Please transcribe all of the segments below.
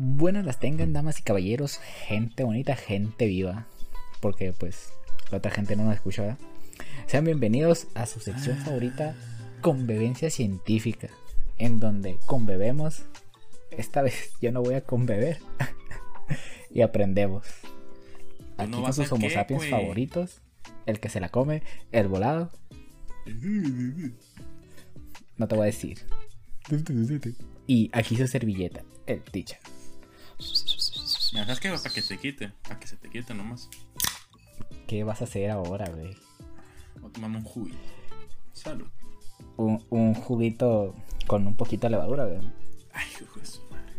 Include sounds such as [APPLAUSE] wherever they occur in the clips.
Buenas las tengan, damas y caballeros, gente bonita, gente viva. Porque pues la otra gente no nos escucha, ¿verdad? Sean bienvenidos a su sección favorita, Convivencia Científica, en donde conbebemos. Esta vez [LAUGHS] yo no voy a conbeber. [LAUGHS] y aprendemos. Aquí no con sus homo qué, sapiens güey? favoritos. El que se la come, el volado. No te voy a decir. [LAUGHS] Y aquí su servilleta, el teacher. Mira, ¿sabes qué? Para que te quite, para que se te quite nomás. ¿Qué vas a hacer ahora, güey? Voy a tomarme un juguito. Salud. Un, un juguito con un poquito de levadura, güey. Ay, hijo de su madre.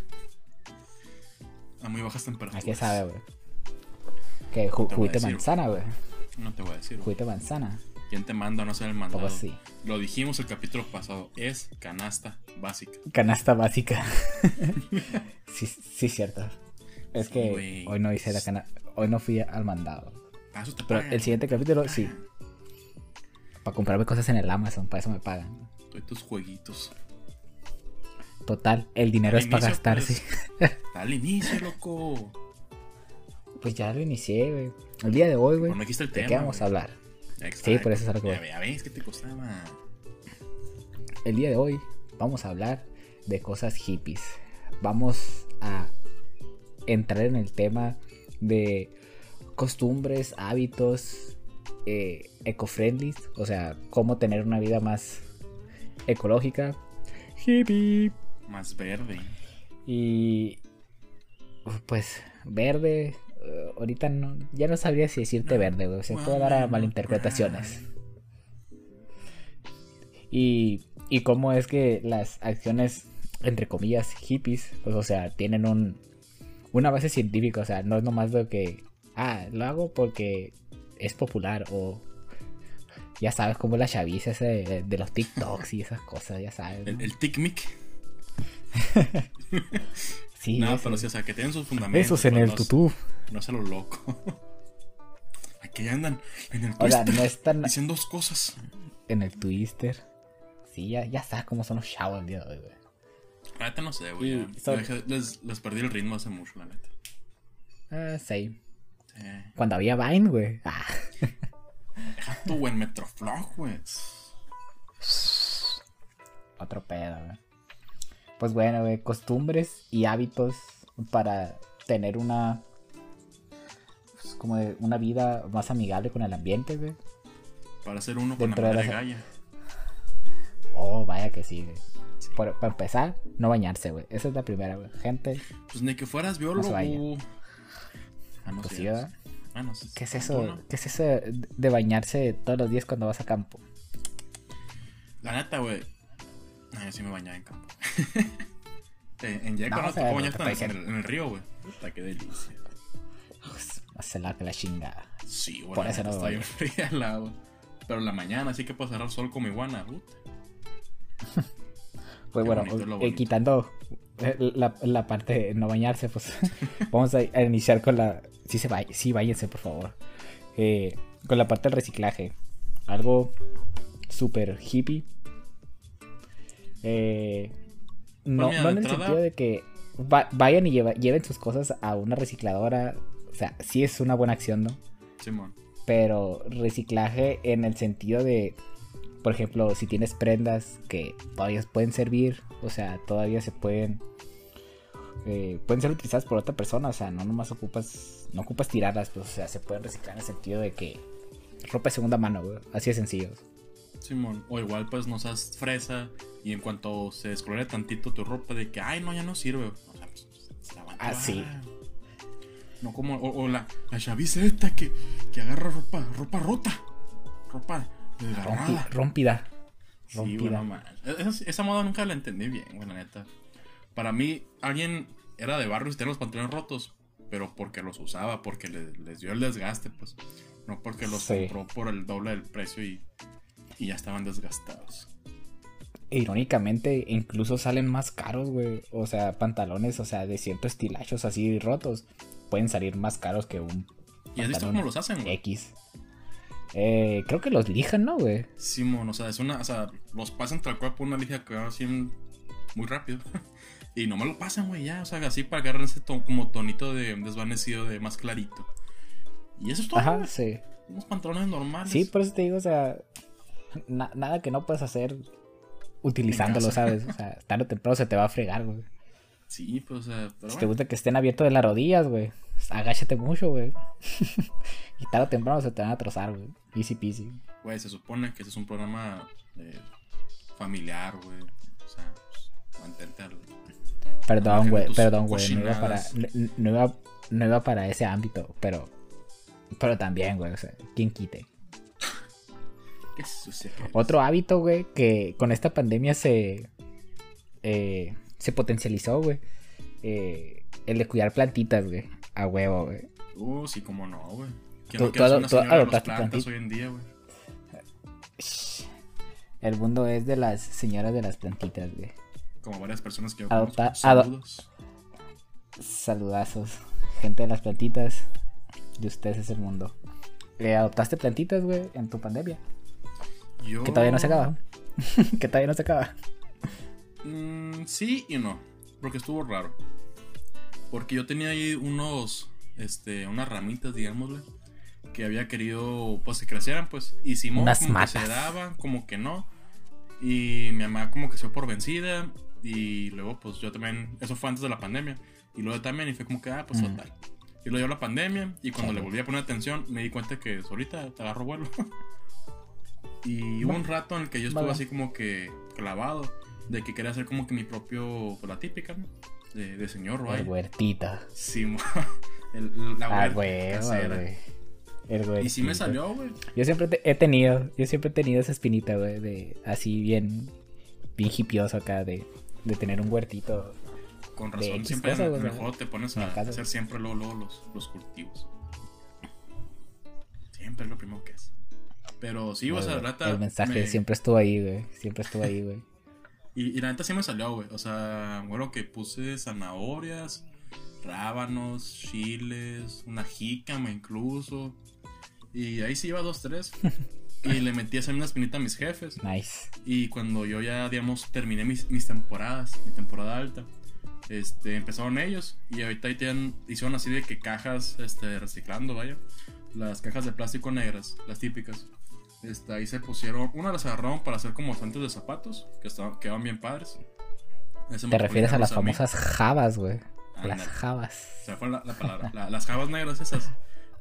A muy bajas ¿A temperaturas. qué sabe, güey? ¿Qué? Ju- a juguito de manzana, güey. No te voy a decir. Juguito de manzana. ¿Quién te manda a no ser el mandado? Poco así. Lo dijimos el capítulo pasado. Es canasta básica. Canasta básica. [LAUGHS] sí, sí, cierto. Es que güey. hoy no hice la canasta. Hoy no fui al mandado. Eso te Pero pagan. el siguiente capítulo, sí. Para comprarme cosas en el Amazon, para eso me pagan. Doy tus jueguitos. Total, el dinero Al es para gastarse. pues. [LAUGHS] Al inicio, loco. Pues ya lo inicié, güey. El día de hoy, güey. Pero no dijiste el ¿De tema. qué vamos güey. a hablar? Exacto. Sí, por eso es a lo que Ya, voy. ya ves que te costaba. El día de hoy vamos a hablar de cosas hippies. Vamos a entrar en el tema de costumbres, hábitos eh, eco-friendly, o sea, cómo tener una vida más ecológica. Hippie. Más verde. Y pues verde, ahorita no, ya no sabría si decirte verde, güey, se puede dar a malinterpretaciones. Y, y cómo es que las acciones, entre comillas, hippies, pues o sea, tienen un, una base científica, o sea, no es nomás lo que, ah, lo hago porque es popular o... Ya sabes cómo la chaviza esa de, de los TikToks y esas cosas, ya sabes. ¿no? El, el tic-mic. [LAUGHS] sí, No, eso. pero sí, o sea, que tienen sus fundamentos. Esos en el tutú. No se lo loco. [LAUGHS] Aquí andan en el twister. no es tan Dicen dos cosas. en el twister. Sí, ya, ya sabes cómo son los chavos el día de hoy, güey. La neta no sé, güey. Son- les, les perdí el ritmo hace mucho, la neta. Ah, sí. Sí. Cuando había Vine, güey. Ah. Deja tú, güey, en Metroflog, güey. Otro pedo, güey. Pues bueno, güey, costumbres y hábitos para tener una. Como de una vida más amigable con el ambiente, güey. Para ser uno con la de madre las- galla. Oh, vaya que sí, güey. Por- para empezar, no bañarse, güey. Esa es la primera, güey. Gente, Pues ni que fueras biólogo. Ah, no pues. Ah, no, ¿Qué es eso? ¿no? ¿Qué es eso de bañarse todos los días cuando vas a campo? La neta, güey. No, yo sí me bañaba en campo. [LAUGHS] en en Yeco No, no, o sea, tocó no bañarte te en, estoy el- en el río, güey. Puta, qué delicia. Helada que la chingada. Sí, güey. Por eso no está bien [LAUGHS] fría. Pero en la mañana sí que puedo cerrar sol como iguana. [LAUGHS] Pues Qué bueno, bonito, eh, quitando eh, la, la parte de no bañarse, pues [LAUGHS] vamos a, a iniciar con la... Sí, se va, sí, váyanse, por favor. Eh, con la parte del reciclaje. Algo súper hippie. Eh, no, Pues no de en el sentido de que va- vayan y lleva- lleven sus cosas a una recicladora. O sea, sí es una buena acción, ¿no? Simón. pero reciclaje en el sentido de, por ejemplo, si tienes prendas que todavía pueden servir, o sea, todavía se pueden, eh, pueden ser utilizadas por otra persona, o sea, no nomás ocupas, no ocupas tirarlas, pues, o sea, se pueden reciclar en el sentido de que ropa de segunda mano, güey, así de sencillo. Simón. O igual, pues no seas fresa. Y en cuanto se descolore tantito tu ropa, de que, ay, no, ya no sirve. O sea, pues, se la van a Ah, sí. No como, o, o la, la chaviza esta que, que agarra ropa, ropa rota. Ropa desgarrada. rompida. Sí, güey, rompida. no manches. Esa, esa moda nunca la entendí bien, güey, la neta. Para mí, alguien era de barrio y tenía los pantalones rotos, pero porque los usaba, porque le- les dio el desgaste, pues. No porque los Sí. compró por el doble del precio y, y ya estaban desgastados. Irónicamente, incluso salen más caros, güey. O sea, pantalones, o sea, de ciertos estilachos así rotos, pueden salir más caros que un ¿Y has visto pantalón cómo los hacen, güey? X. Eh, creo que los lijan, ¿no, güey? Simón, o sea, es una, o sea, los pasan tal cual por una lija que va así muy rápido. [LAUGHS] Y no me lo pasan, güey, ya. O sea, así para agarrar ese ton, como tonito de desvanecido, de más clarito. Y eso es todo. Ajá, sí. Unos pantalones normales. Sí, por eso te digo, o sea, na- nada que no puedes hacer utilizándolo. ¿sabes? O sea, tarde o temprano se te va a fregar, güey. Sí, pues, o sea, pero Si te gusta que estén abiertos de las rodillas, güey, agáchate mucho, güey. [LAUGHS] y tarde o temprano se te van a trozar, güey. Easy peasy. Güey, se supone que este es un programa eh, familiar, güey. O sea, pues, mantente al. Perdón, güey, perdón, güey. No iba para, no, no iba, no iba para ese ámbito, pero, pero también, güey, o sea, ¿quién quite? [LAUGHS] Qué sucia que. Otro hábito, güey, que con esta pandemia se, eh, se potencializó, güey. eh, el de cuidar plantitas, güey. A huevo, güey. Uh, sí, cómo no, güey. ¿Quién Tú- no tú una de las plantas hoy en día, güey? El mundo es de las señoras de las plantitas, güey. Como varias personas que yo Adopta- conozco. ado- Saludos. Saludazos. Gente de las plantitas. De ustedes es el mundo. Eh, ¿Adoptaste plantitas, güey, en tu pandemia? Yo... Que todavía no se acaba. [LAUGHS] que todavía no se acaba. Mm, sí y no. Porque estuvo raro. Porque yo tenía ahí unos. Este, unas ramitas, digámosle. Que había querido, pues, que crecieran, pues. Y Simón como matas. que se daban, como que no. Y mi mamá como que se dio por vencida. Y luego, pues, yo también. Eso fue antes de la pandemia. Y luego también, y fue como que, ah, pues, Mm. total. Y luego llegó la pandemia. Y cuando le volví a poner atención, me di cuenta que ahorita te agarró vuelo. [LAUGHS] y hubo un rato en el que yo estuve así como que clavado de que quería hacer como que mi propio, pues la típica, ¿no? De, de señor, El güey. huertita. Sí, [LAUGHS] el- la Ah, huerta güey, casera. güey. El huertita. Y sí me salió, güey. Yo siempre te- he tenido, yo siempre he tenido esa espinita, güey, de así bien, bien hipioso acá, de, de tener un huertito. Con razón, siempre cosa, en, el te pones a casa. hacer siempre luego, luego los, los cultivos. Siempre es lo primero que es. Pero sí, o sea, el, el mensaje me- siempre estuvo ahí, güey. Siempre estuvo ahí, güey. Y, y la neta sí me salió, güey. O sea, bueno, que puse zanahorias, rábanos, chiles, una jícama incluso. Y ahí sí iba dos, tres. [LAUGHS] y le metí esa misma espinita a mis jefes. Nice. Y cuando yo ya, digamos, terminé mis, mis temporadas, mi temporada alta, este, empezaron ellos. Y ahorita ahí tienen, hicieron así de que cajas, este, reciclando, vaya. Las cajas de plástico negras, las típicas. Este, ahí se pusieron, una las agarraron para hacer como estantes de zapatos, que estaban, quedaban bien padres. Ese Te refieres a las famosas jabas, güey. Las jabas. Se fue la, la palabra. La- las jabas negras esas.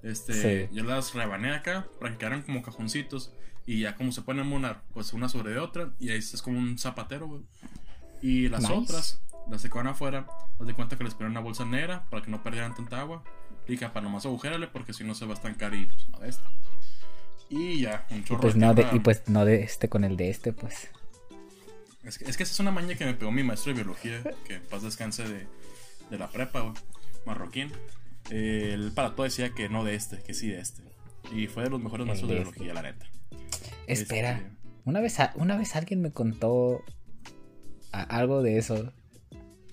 Este, Sí. yo las rebané acá para que quedaran como cajoncitos. Y ya como se pueden monar, pues una sobre otra. Y ahí es como un zapatero, güey. Y las Nice. otras, las que quedan afuera, haz de cuenta que les ponen una bolsa negra para que no perdieran tanta agua. Y que para nomás agujérale porque si no se va a estancar y pues no de esta. Y ya, un Y chorro pues de no de, y pues no de este con el de este, pues. Es que, es que esa es una maña que me pegó mi maestro de biología, que en paz descanse de, de la prepa, güey, marroquín. Eh, él para todo decía que no de este, que sí de este. Y fue de los mejores El maestros de de biología, la neta. Espera. Este, Una vez, a- una vez alguien me contó a- algo de eso.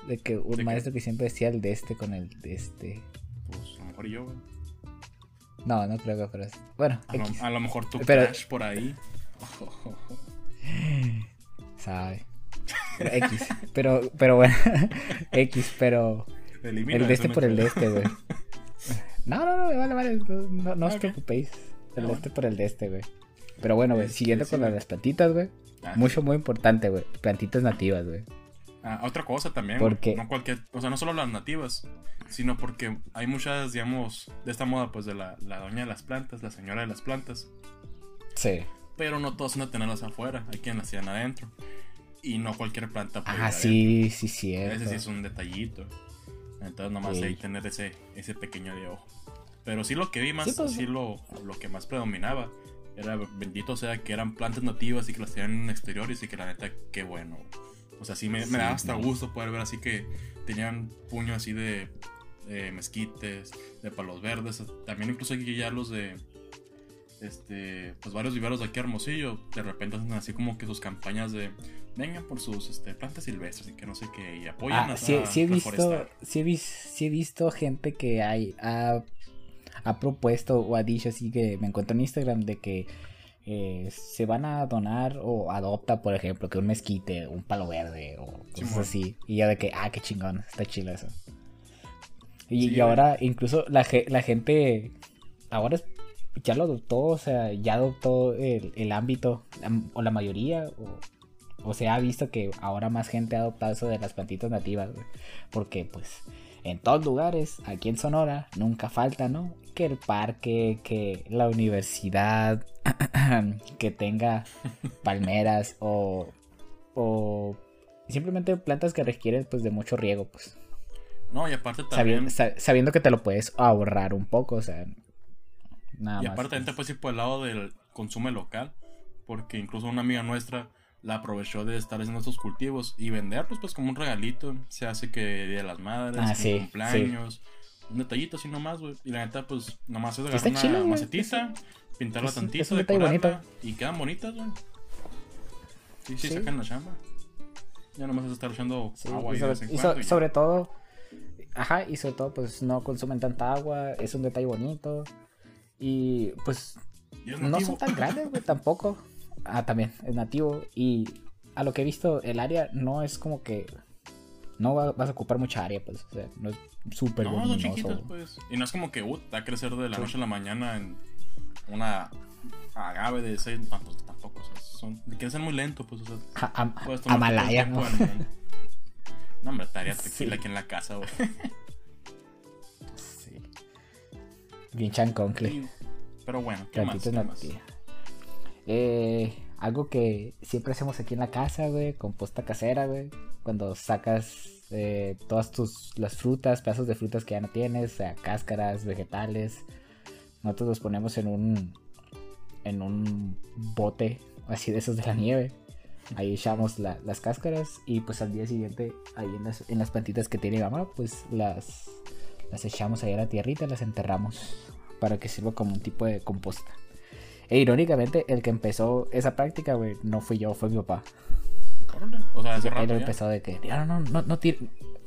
De que un ¿De qué? maestro que siempre decía el de este con el de este. pues a lo mejor yo, güey. No, no creo que fuera así. Bueno, A, lo- X, a lo mejor tu Pero- crush por ahí. [LAUGHS] sabe. Pero X. Pero, pero bueno. [LAUGHS] X, pero. Elimina El de este por el de este, güey. No, no, no, vale, vale. No, no, os preocupéis. El Ah, de este por el de este, güey. Pero bueno, güey. Este, Siguiendo sí, con las plantitas, güey. Ah, Mucho, muy importante, güey. Plantitas nativas, güey. Ah, otra cosa también, no cualquier, o sea, no solo las nativas, sino porque hay muchas, digamos, de esta moda, pues de la, la doña de las plantas, la señora de las plantas, Sí. pero no todos van a tenerlas afuera, hay quien las tienen adentro, y no cualquier planta puede Ah, sí, sí, adentro. cierto. Ese sí es un detallito, entonces nomás Sí. hay que tener ese, ese pequeño de ojo. Pero sí lo que vi más, Sí, pues, sí lo, lo que más predominaba, era bendito sea que eran plantas nativas y que las tenían en exteriores y que la neta, qué bueno, güey. O sea, sí me, me Sí, daba hasta gusto poder ver así que tenían puño así de eh, mezquites, de palos verdes, también incluso aquí ya los de este, pues varios viveros de aquí a Hermosillo, de repente hacen así como que sus campañas de vengan por sus este, plantas silvestres y que no sé qué, y apoyan Ah, a, sí, sí he visto, he, sí he visto gente que hay, ha, ha propuesto o ha dicho así que me encuentro en Instagram de que eh, se van a donar o adopta, por ejemplo, que un mezquite, un palo verde o cosas así. Y ya de que, ah, qué chingón, está chido eso. Y, ahora incluso la, la gente, ahora ya lo adoptó, o sea, ya adoptó el, ámbito, o la mayoría, o, se ha visto que ahora más gente ha adoptado eso de las plantitas nativas, porque pues en todos lugares, aquí en Sonora, nunca falta, ¿no? Que el parque, que la universidad, [CLEARS THROAT] que tenga palmeras o, o simplemente plantas que requieren pues de mucho riego, pues. No, y aparte también. Sabiendo, que te lo puedes ahorrar un poco, o sea. Nada y aparte también te puedes ir por el lado del consumo local. Porque incluso una amiga nuestra la aprovechó de estar haciendo estos cultivos y venderlos pues como un regalito. Se hace que Día de las Madres, ah, cumpleaños. Un detallito así nomás, güey. Y la neta, pues, nomás es agarrar una macetita, pintarla tantito, decorarla, y quedan bonitas, güey. Sí, sí, sacan la chamba. Ya nomás es estar echando agua y, sobre, sobre todo Ajá, y sobre todo, pues no consumen tanta agua, es un detalle bonito. Y pues no son tan grandes, güey, tampoco. Ah, también, es nativo. Y a lo que he visto, el área no es como que. No vas a ocupar mucha área, pues. O sea, no es súper no, son chiquitas, pues. Y no es como que, uh, va a crecer de la noche a la mañana en una agave de seis. Pues, tampoco, o sea, son, crecen muy lento, pues. O sea, a, Amalaya, ¿no? No, hombre, estaría tequila aquí en la casa, güey. sí. Bien chanconcle. Pero bueno, ¿qué más? Eh, algo que siempre hacemos aquí en la casa, güey, composta casera, güey. Cuando sacas eh, todas tus las frutas, pedazos de frutas que ya no tienes, o sea, cáscaras, vegetales. Nosotros los ponemos en un en un bote así de esos de la nieve ahí echamos las cáscaras y pues al día siguiente ahí en las, en las plantitas que tiene mamá pues las, las echamos ahí a la tierrita, las enterramos para que sirva como un tipo de composta. E irónicamente el que empezó esa práctica, güey, no fui yo, fue mi papá. O sea, hace Él empezó de que, no, no, no, no, tire,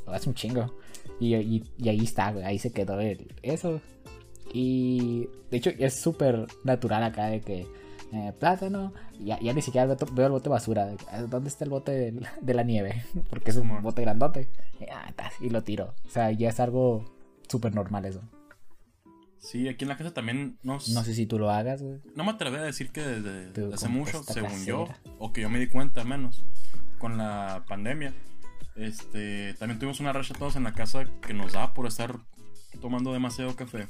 hace un chingo. Y, y, y, ahí está, güey, ahí se quedó el, eso. Y de hecho es súper natural acá de que eh, plátano, ya, ya ni siquiera veo el bote de basura. ¿Dónde está el bote de, la nieve? [LAUGHS] Porque es un bote grandote. Ah, y lo tiro. O sea, ya es algo súper normal eso. Sí, aquí en la casa también No sé si tú lo hagas, No me atrevo a decir que desde, hace mucho, según yo, o que yo me di cuenta al menos, con la pandemia. Este, también tuvimos una racha todos en la casa que nos da por estar tomando demasiado café.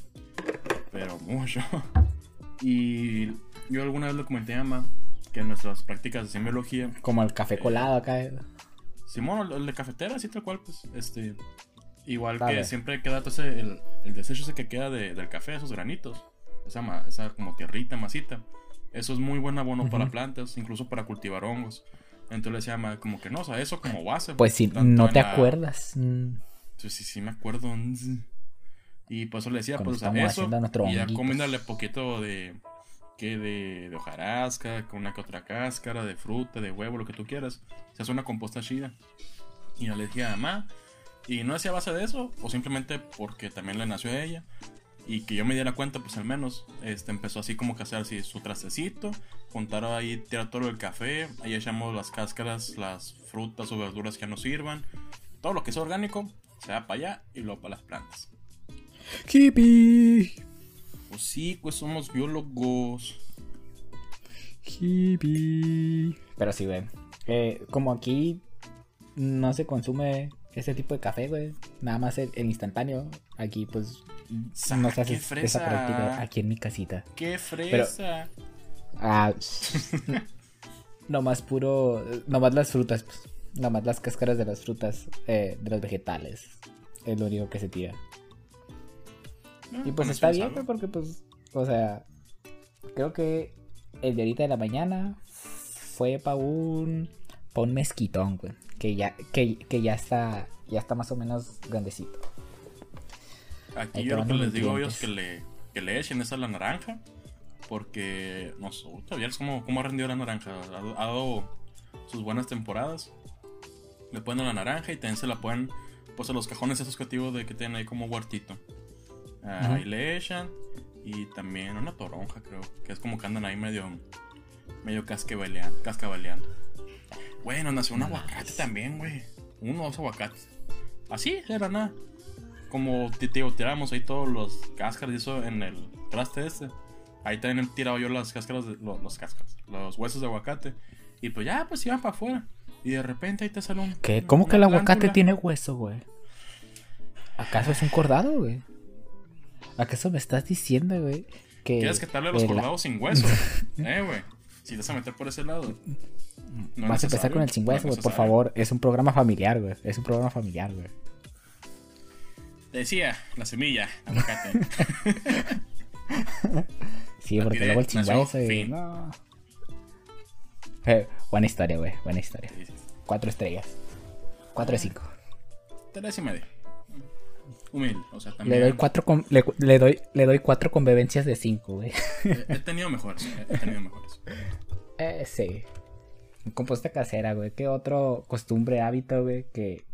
Pero mucho. [LAUGHS] Y yo alguna vez lo comenté a Ama que en nuestras prácticas de semiología. Como el café colado acá. Eh. Simón, el de cafetera, así tal cual, pues. Este. Igual que siempre queda ese, el, el, desecho ese que queda del café, esos granitos. Esa, esa como tierrita, masita. Eso es muy buen abono para plantas, incluso para cultivar hongos. Entonces le decía, como que no, o sea, eso como base. Pues si no te acuerdas. Mm. Sí, sí, sí me acuerdo. Y por eso le decía, pues eso. Y ya comiéndole poquito de que de, de, hojarasca, con una que otra cáscara, de fruta, de huevo, lo que tú quieras. Se hace una composta chida. Y yo le dije a mamá, y no hacía base de eso, o simplemente porque también le nació a ella. Y que yo me diera cuenta, pues al menos, este, empezó así como que a hacer así su trastecito, juntar ahí, tirar todo el café, ahí echamos las cáscaras, las frutas o verduras que nos sirvan, todo lo que es orgánico, se va para allá y luego para las plantas. Hippie. Pues sí, pues somos biólogos. Pero sí, güey. Eh, como aquí no se consume ese tipo de café, güey. Nada más el, instantáneo. Aquí, pues, no se hace esa práctica aquí en mi casita. ¡Qué fresa! ah, [LAUGHS] [LAUGHS] nomás puro. Nomás las frutas, pues. Nomás las cáscaras de las frutas, eh, de los vegetales. Es lo único que se tira. Ah, y pues está bien, porque pues, o sea, creo que el de ahorita de la mañana fue para un, pa un mezquitón, güey, que ya, que, que, ya está, ya está más o menos grandecito. Aquí yo lo que les digo es que le, que le echen esa la naranja, porque, no sé, todavía es como, como ha rendido la naranja, ha, dado sus buenas temporadas. Le ponen la naranja y también se la ponen pues a los cajones esos que de que tienen ahí como huertito. Ahí le echan. Y también una toronja, creo. Que es como que andan ahí medio medio cascabeleando. Bueno, nació un aguacate también, güey. Uno o dos aguacates. Así, era nada. Como te digo, tiramos ahí todos los cáscaras y eso en el traste este. Ahí también he tirado yo las cáscaras, de, los, los cáscaras, los huesos de aguacate. Y pues ya, pues iban para afuera. Y de repente ahí te sale un. ¿Qué? ¿Cómo que el aguacate tiene hueso, güey? ¿Acaso es un cordado, güey? ¿Acaso me estás diciendo, güey? Que ¿Quieres que te hable los cordados sin hueso? [LAUGHS] eh, güey. Si te vas a meter por ese lado. No Vas a empezar con el sin hueso, güey, por favor. Es un programa familiar, güey. Es un programa familiar, güey. Decía, la semilla, aguacate. [LAUGHS] sí, porque luego el hueso, güey. No. Eh, buena historia, güey. Buena historia. Cuatro estrellas. Cuatro de cinco. Tres y media. Humilde, o sea, también. Le doy cuatro con, le, doy, le doy cuatro convivencias de cinco, güey. He, tenido mejores, he tenido mejores. Eh, sí. Composta casera, güey. ¿Qué otro costumbre, hábito, güey? Que.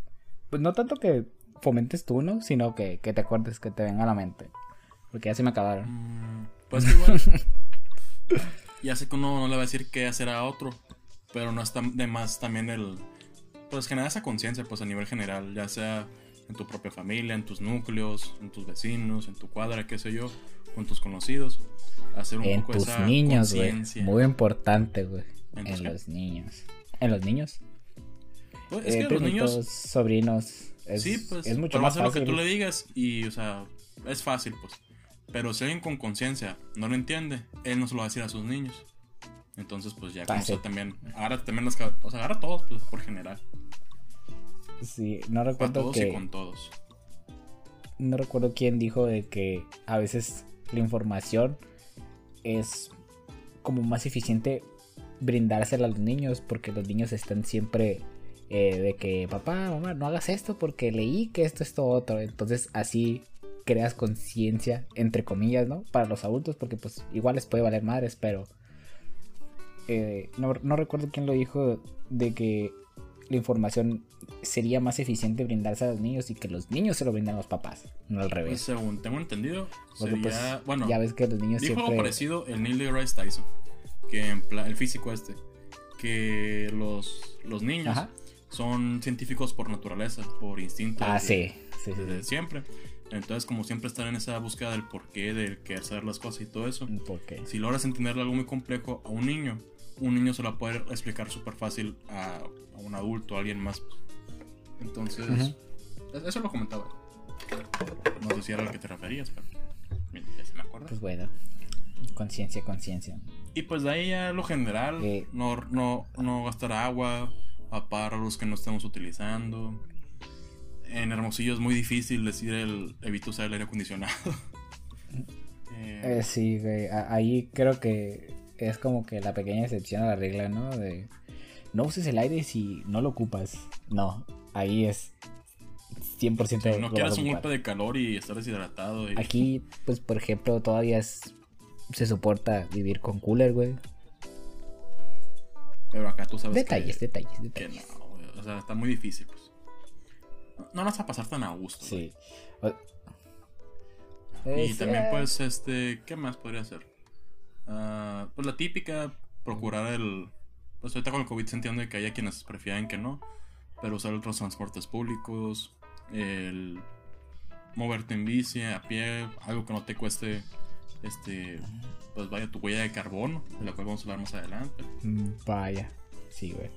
Pues no tanto que fomentes tú, ¿no? Sino que, que te acuerdes, que te venga a la mente. Porque ya se me acabaron. Mm, pues igual. [LAUGHS] ya sé que uno no le va a decir qué hacer a otro. Pero no está de más también el. Pues generar esa conciencia, pues a nivel general. Ya sea en tu propia familia, en tus núcleos, en tus vecinos, en tu cuadra, qué sé yo, con tus conocidos. Hacer un en poco tus esa niños, güey. Muy importante, güey. En, los niños. ¿En los niños? Pues, es eh, que los niños. Sobrinos. Es, sí, pues. Es mucho más fácil. lo que tú le digas y, o sea, es fácil, pues. Pero si alguien con conciencia no lo entiende, él no se lo va a decir a sus niños. Entonces, pues ya, como también. Ahora también los. O sea, agarra a todos, pues, por general. Sí, no recuerdo todos que... y con todos. No recuerdo quién dijo de que a veces la información es como más eficiente brindársela a los niños porque los niños están siempre eh, de que papá, mamá, no hagas esto porque leí que esto, esto, otro. Entonces así creas conciencia, entre comillas, ¿no? Para los adultos porque pues igual les puede valer madres, pero... Eh, no, no recuerdo quién lo dijo de que la información sería más eficiente brindarse a los niños y que los niños se lo brindan a los papás, no al revés. Pues, según tengo entendido, sería, pues, bueno, ya ves que los niños dijo siempre... parecido el Neil deGrasse Tyson, que en el físico este, que los, los niños son científicos por naturaleza, por instinto. Ah, sí, sí, desde siempre. Entonces, como siempre están en esa búsqueda del porqué, del querer saber las cosas y todo eso. ¿Por qué? Si logras entender algo muy complejo a un niño, un niño se lo puede explicar súper fácil a, un adulto, a alguien más. Entonces, eso lo comentaba. No sé si era a lo que te referías, pero ya se me acuerda. Pues bueno, conciencia, conciencia. Y pues de ahí a lo general, no, no, no gastar agua, apagar los que no estemos utilizando. En Hermosillo es muy difícil decir el evito usar el aire acondicionado. [LAUGHS] eh, sí, güey. Ahí creo que es como que la pequeña excepción a la regla, ¿no? De no uses el aire si no lo ocupas. No, ahí es 100% de No quieras un golpe de calor y estar deshidratado. Aquí, pues, por ejemplo, todavía se soporta vivir con cooler, güey. Pero acá tú sabes detalles, detalles, detalles. no, güey. O sea, está muy difícil, pues. No vas a pasar tan a gusto. Sí. Y también, pues, este, ¿qué más podría ser? Ah, pues la típica, procurar el... Pues ahorita con el COVID se entiende que hay quienes prefieren que no, pero usar otros transportes públicos, el moverte en bici, a pie, algo que no te cueste, este, pues vaya tu huella de carbono, de la cual vamos a hablar más adelante. Mm, vaya, sí, güey.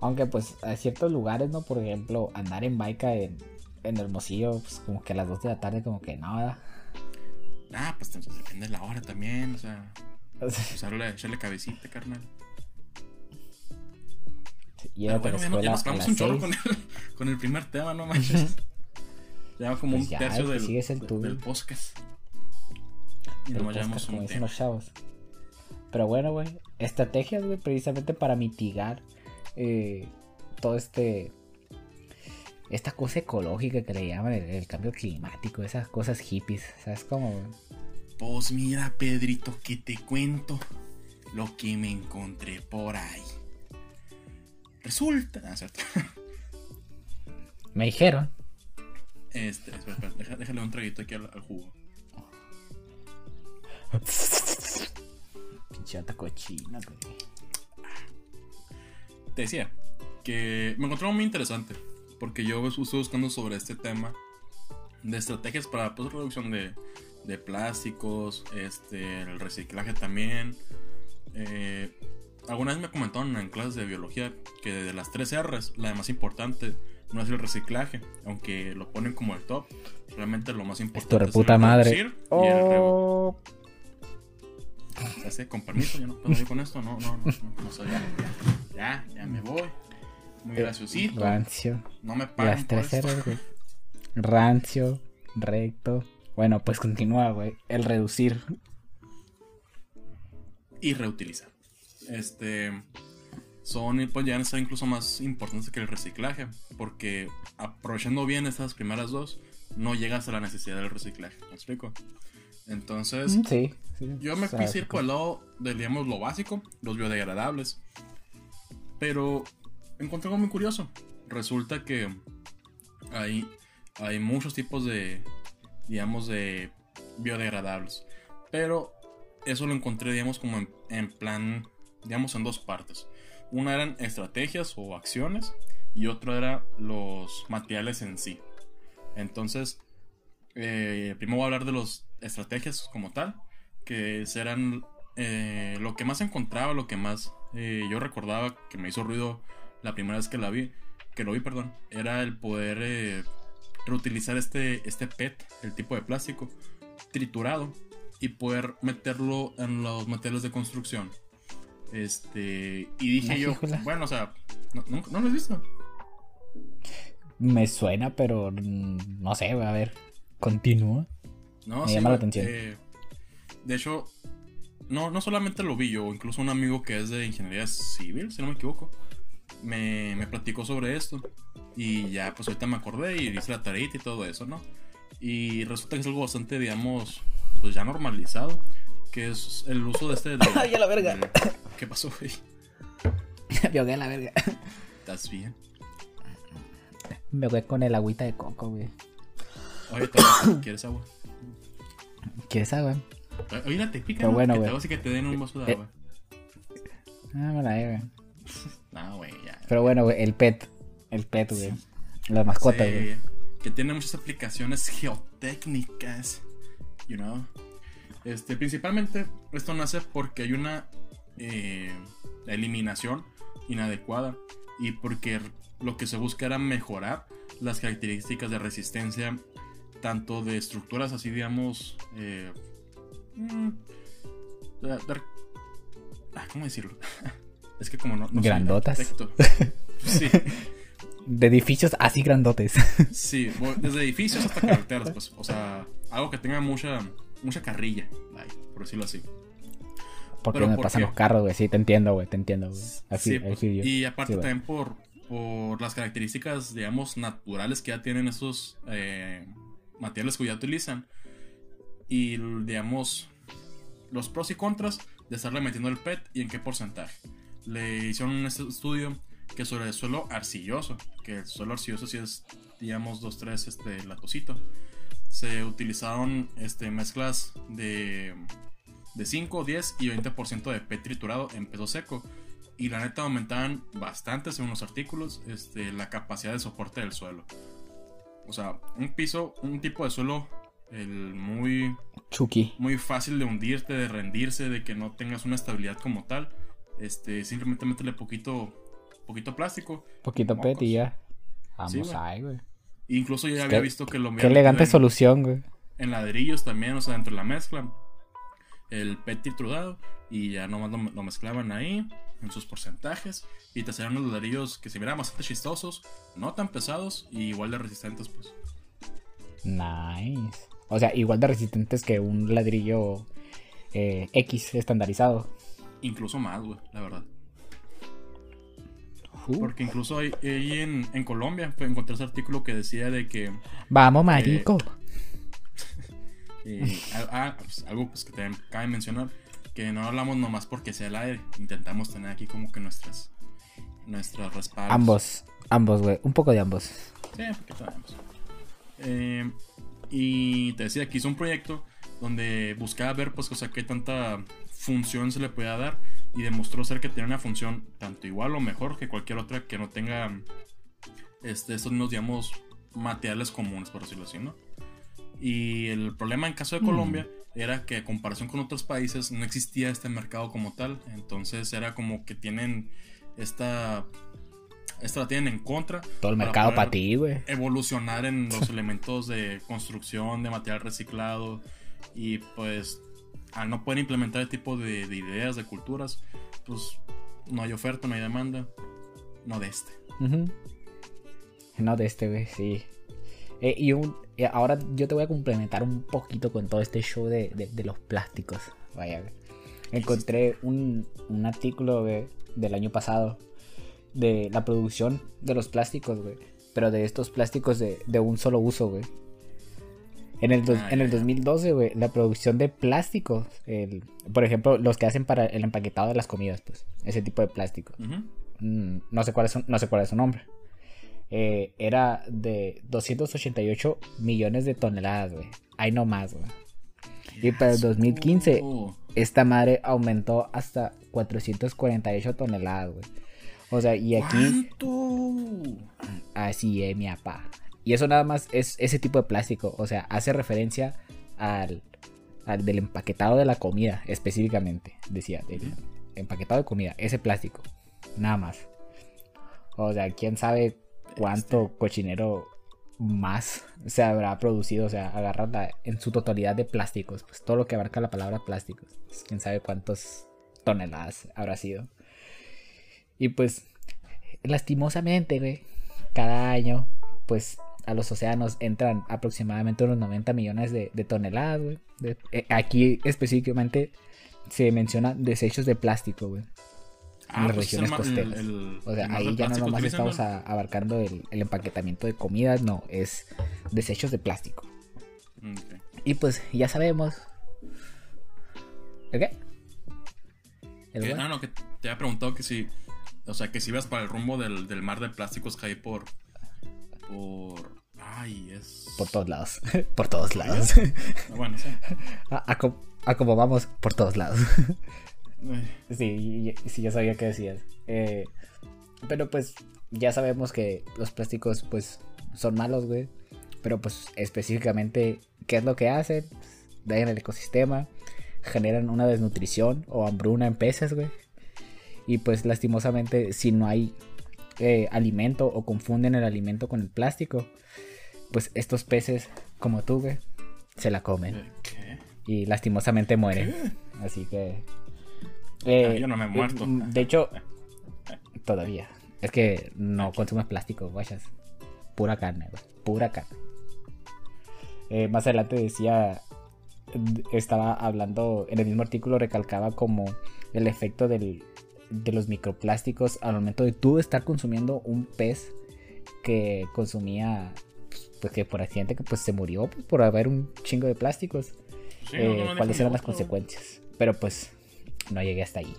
Aunque pues a ciertos lugares, ¿no? Por ejemplo, andar en bike en, en Hermosillo, pues como que a las 2 de la tarde como que nada. Ah, pues entonces depende de la hora también, o sea. [LAUGHS] Usarle, echarle cabecita, carnal. Y ah, bueno, ya, nos quedamos un chorro con el, [LAUGHS] con el, primer tema, no manches. ya como pues un tercio del, el del podcast. Un tema. los chavos. Pero bueno, güey. Estrategias, güey, precisamente para mitigar eh, todo este esta cosa ecológica que le llaman el, cambio climático, esas cosas hippies, ¿sabes cómo? Pues mira, Pedrito, que te cuento lo que me encontré por ahí. Resulta, ¿no cierto? Me dijeron. Este, espera, espera, déjale un traguito aquí al, jugo. Chata cochina, güey. Te decía que me encontré muy interesante. Porque yo estuve buscando sobre este tema de estrategias para pues, reducción de, de plásticos, este, el reciclaje también. Eh, alguna vez me comentaron en clases de biología que de las tres R's, la más importante no es el reciclaje, aunque lo ponen como el top. Realmente lo más importante es tu reputa madre. y el con permiso, yo no puedo ir con esto, no, no, no, no, soy ya, ya, ya, me voy. Muy graciosito. Rancio. No me pagan Las tres güey. Rancio, recto. Bueno, pues continúa, güey. El reducir. Y reutilizar. Este. Son, pues ya ser incluso más importantes que el reciclaje. Porque aprovechando bien estas primeras dos, no llegas a la necesidad del reciclaje. ¿Me explico? Entonces, Mm, Sí, sí. yo me quise ir por el lado de, digamos, lo básico, los biodegradables. Pero encontré algo muy curioso. Resulta que hay, hay muchos tipos de, digamos, de biodegradables. Pero eso lo encontré, digamos, como en, en plan, digamos, en dos partes. Una eran estrategias o acciones y otra era los materiales en sí. Entonces, eh, primero voy a hablar de las estrategias como tal, que serán eh, lo que más encontraba, lo que más eh, yo recordaba que me hizo ruido la primera vez que la vi, que lo vi, perdón, era el poder eh, reutilizar este, este PET, el tipo de plástico, triturado y poder meterlo en los materiales de construcción. Este, y dije yo, bueno, o sea, ¿no, no, no lo has visto? Me suena, pero no sé, a ver. Continúa. No, Me llama la atención. eh, de hecho, no, no solamente lo vi yo, incluso un amigo que es de ingeniería civil, si no me equivoco, me, me platicó sobre esto. Y ya, pues ahorita me acordé y hice la tarea y todo eso, ¿no? Y resulta que es algo bastante, digamos, pues ya normalizado, que es el uso de este... de- [LAUGHS] Ay, a la verga. del- ¿Qué pasó, güey? [LAUGHS] Me la verga. ¿Estás bien? Me ahogué con el agüita de coco, güey. Oye, ¿te- [COUGHS] ¿quieres agua? ¿Quieres agua? Oye, la te pica, Pero ¿no? bueno, güey. que te den un vaso de Eh. agua. Ah, me la güey. [LAUGHS] No, güey, ya. Pero bueno, güey, el pet. El pet, güey. Las mascotas, Sí, güey. que tiene muchas aplicaciones geotécnicas, you know. Este, principalmente esto nace porque hay una eh, eliminación inadecuada y porque lo que se busca era mejorar las características de resistencia tanto de estructuras así digamos eh, mm, ah, ¿cómo decirlo? [LAUGHS] es que como no, no Grandotas. [LAUGHS] sí De edificios así grandotes. Sí, desde edificios hasta carreteras, pues, o sea, algo que tenga mucha, mucha carrilla, por decirlo así. Porque Pero me ¿por pasan qué? los carros, güey. Sí, te entiendo, güey. Te entiendo, güey. Así, Sí, pues, y aparte Sí, también por, por las características, digamos, naturales que ya tienen esos eh, materiales que ya utilizan. Y, digamos, los pros y contras de estarle metiendo el PET y en qué porcentaje. Le hicieron un est- estudio que sobre el suelo arcilloso, que el suelo arcilloso sí es, digamos, 2-3 este, latosito. Se utilizaron este, mezclas de, de 5, 10 y 20% de PET triturado en peso seco. Y la neta aumentaban bastante según los artículos este, la capacidad de soporte del suelo. O sea, un piso, un tipo de suelo el muy, Chucky. muy fácil de hundirte, de rendirse, de que no tengas una estabilidad como tal. Este, simplemente métele poquito, poquito plástico. Poquito pet y Mocos. ya. Vamos Sí, ahí, güey. Incluso yo ya había visto que lo Qué elegante en- solución, güey. en ladrillos también, o sea, dentro de la mezcla. El PET triturado y ya nomás lo, lo mezclaban ahí en sus porcentajes y te salían unos ladrillos que se miraban bastante chistosos, no tan pesados y igual de resistentes, pues. Nice. O sea, igual de resistentes que un ladrillo eh, X estandarizado. Incluso más, güey, la verdad. Uh. Porque incluso ahí, ahí en, en Colombia encontré ese artículo que decía de que Vamos, marico. [LAUGHS] eh, ah, pues, algo pues, que también cabe mencionar, que no hablamos nomás porque sea el aire, intentamos tener aquí como que nuestras nuestros respaldos. ambos. Ambos, güey. Un poco de ambos. Sí, porque sabemos. Eh, y te decía que hice un proyecto donde buscaba ver, pues, o sea, qué tanta función se le podía dar y demostró ser que tenía una función tanto igual o mejor que cualquier otra que no tenga este, estos mismos, digamos, materiales comunes, por decirlo así, ¿no? Y el problema en caso de Colombia era que a comparación con otros países no existía este mercado como tal, entonces era como que tienen esta esta la tienen en contra. Todo el mercado para ti, güey. Evolucionar en los [LAUGHS] elementos de construcción, de material reciclado. Y pues, al no poder implementar este tipo de, ideas, de culturas, pues no hay oferta, no hay demanda. No de este. No de este, güey, sí. Eh, y un, ahora yo te voy a complementar un poquito con todo este show de, los plásticos. Vaya, Encontré un, un artículo, del año pasado de la producción de los plásticos, güey. Pero de estos plásticos de, un solo uso, güey. En el, ah, en el 2012, güey, la producción de plásticos, el, por ejemplo, los que hacen para el empaquetado de las comidas, pues, ese tipo de plásticos. Mm, no, sé cuál es su, no sé cuál es su nombre. Eh, era de 288 millones de toneladas, güey. Hay no más, güey. Y para el 2015, esta madre aumentó hasta 448 toneladas, güey. O sea, y aquí. Así es, mi papá. Y eso nada más es ese tipo de plástico. O sea, hace referencia al, al del empaquetado de la comida, específicamente. Decía, del empaquetado de comida, ese plástico. Nada más. O sea, quién sabe cuánto este. cochinero más se habrá producido. O sea, agarrarla en su totalidad de plásticos. Pues todo lo que abarca la palabra plásticos. Pues, quién sabe cuántas toneladas habrá sido. Y pues, lastimosamente, güey, cada año, pues a los océanos entran aproximadamente unos 90 millones de, toneladas, güey. Eh, aquí específicamente se menciona desechos de plástico, güey. En ah, las pues regiones costeras. o sea, ahí ya no nomás estamos abarcando el, empaquetamiento de comidas, no, es desechos de plástico. Y pues ya sabemos. ¿Qué? ¿El no, no, que te había preguntado que si o sea, que si vas para el rumbo del, mar de plásticos que hay por. Por. Ay, es. Por todos lados. [LAUGHS] por todos lados. Ah, bueno, sí. [LAUGHS] A, como vamos, por todos lados. [LAUGHS] sí, sí, ya sabía que decías. Eh, pero pues ya sabemos que los plásticos pues son malos, güey. Pero pues específicamente, ¿qué es lo que hacen? Dañan el ecosistema, generan una desnutrición o hambruna en peces, güey. Y pues lastimosamente si no hay eh, alimento o confunden el alimento con el plástico, pues estos peces como tú, güey, se la comen. Y lastimosamente mueren. Así que... Eh, yo no me he muerto. Mm, de hecho, [LAUGHS] todavía. Es que no consumes plástico, guayas. Pura carne, Pura carne. Eh, más adelante decía, estaba hablando, en el mismo artículo recalcaba como el efecto del, de los microplásticos al momento de tú estar consumiendo un pez que consumía pues que por accidente que pues se murió pues, por haber un chingo de plásticos eh, cuáles eran las consecuencias pero pues no llegué hasta ahí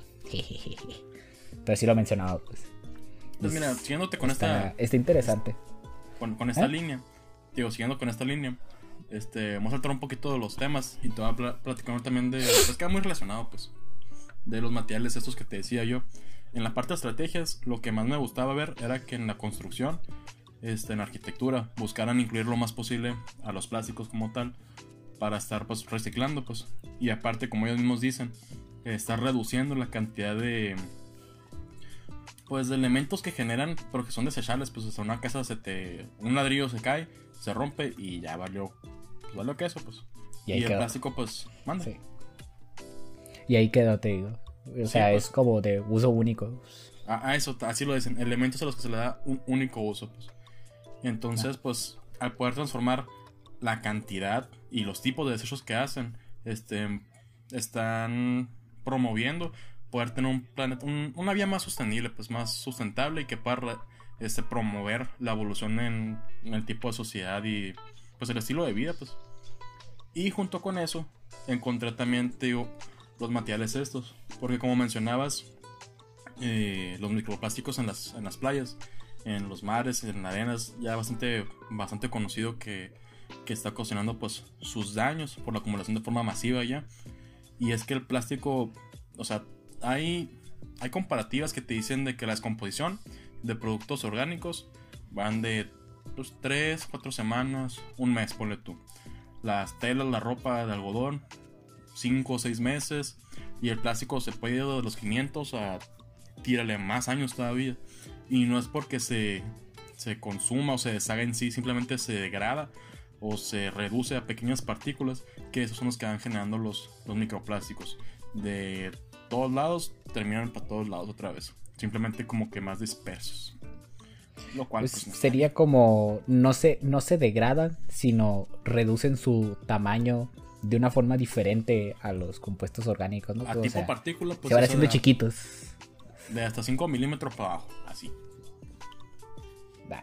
pero sí lo he mencionado pues pues mira siguiéndote con esta está interesante con, esta ¿Eh? línea digo siguiendo con esta línea este vamos a saltar un poquito de los temas y te voy a platicar también de pues queda muy relacionado pues de los materiales estos que te decía yo. En la parte de estrategias, lo que más me gustaba ver era que en la construcción, este, en arquitectura, buscaran incluir lo más posible a los plásticos como tal, para estar pues reciclando, pues. Y aparte, como ellos mismos dicen, estar reduciendo la cantidad de pues de elementos que generan pero que son desechables pues hasta una casa se te un ladrillo se cae se rompe y ya valió pues valió que eso pues y, el plástico pues manda y ahí quedó, te digo. O sea, es pues. como de uso único. Ah, eso, así lo dicen. Elementos a los que se le da un único uso, pues. Entonces, pues, al poder transformar la cantidad y los tipos de desechos que hacen, este, están promoviendo poder tener un planeta, una vía más sostenible, pues más sustentable y que pueda este, promover la evolución en, el tipo de sociedad y pues el estilo de vida, pues. Y junto con eso, encontré también, te los materiales estos. Porque como mencionabas, eh, los microplásticos en las, en las playas, en los mares, en las arenas, ya bastante, bastante conocido que, que está ocasionando pues sus daños por la acumulación de forma masiva ya. Y es que el plástico o sea, hay, hay comparativas que te dicen de que la descomposición de productos orgánicos van de pues, 3, 4 semanas, un mes, ponle tú. Las telas, la ropa de algodón, 5 o 6 meses. Y el plástico se puede ir de los 500 a tírale más años todavía. Y no es porque se, se consuma o se deshaga en sí, simplemente se degrada o se reduce a pequeñas partículas, que esos son los que van generando los, los microplásticos. De todos lados terminan para todos lados otra vez. Simplemente como que más dispersos. Lo cual pues, pues, sería como no se, no se degradan, sino reducen su tamaño de una forma diferente a los compuestos orgánicos, ¿no? A tipo partícula, pues. Se van haciendo chiquitos. De hasta 5 milímetros para abajo, así.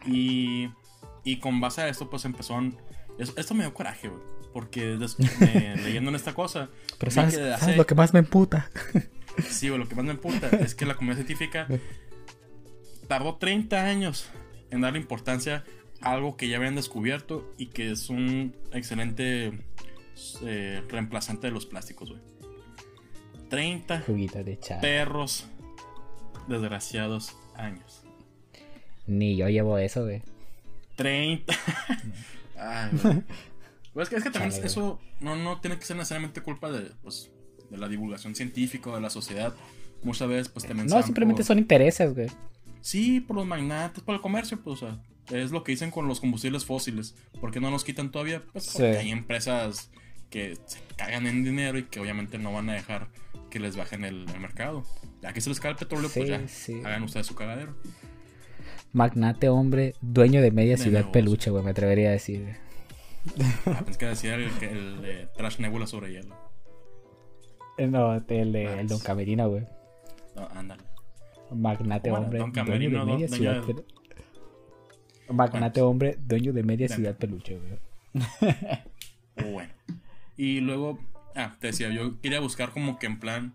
Y, y con base a esto, pues esto me dio coraje, güey. Porque [LAUGHS] leyendo en esta cosa. Pero sabes, lo que más me emputa. sí, güey, lo que más me emputa es que la comunidad científica tardó 30 años en darle importancia a algo que ya habían descubierto y que es un excelente eh, reemplazante de los plásticos, güey. 30 de perros desgraciados años. Ni yo llevo eso, güey. 30. [LAUGHS] Ay, [LAUGHS] Pues es que, también eso no, no tiene que ser necesariamente culpa de, pues, de la divulgación científica o de la sociedad. Muchas veces, pues también. No, simplemente son intereses, güey. Sí, por los magnates, por el comercio, pues, o sea, es lo que dicen con los combustibles fósiles. ¿Por qué no nos quitan todavía? Pues porque hay empresas que se cagan en dinero y que obviamente no van a dejar que les bajen el, mercado. Ya que se les cae el petróleo, pues ya hagan ustedes su cagadero. Magnate hombre, dueño de media ciudad peluche, güey, me atrevería a decir. Ah, que decía el, el, de Trash Nebula sobre hielo. Eh, no, el de el Don Camerino, güey. No, ándale. Magnate hombre, dueño de media ciudad peluche. Magnate hombre, dueño de media ciudad peluche, güey. [LAUGHS] bueno. Y luego, ah, te decía, yo quería buscar como que en plan,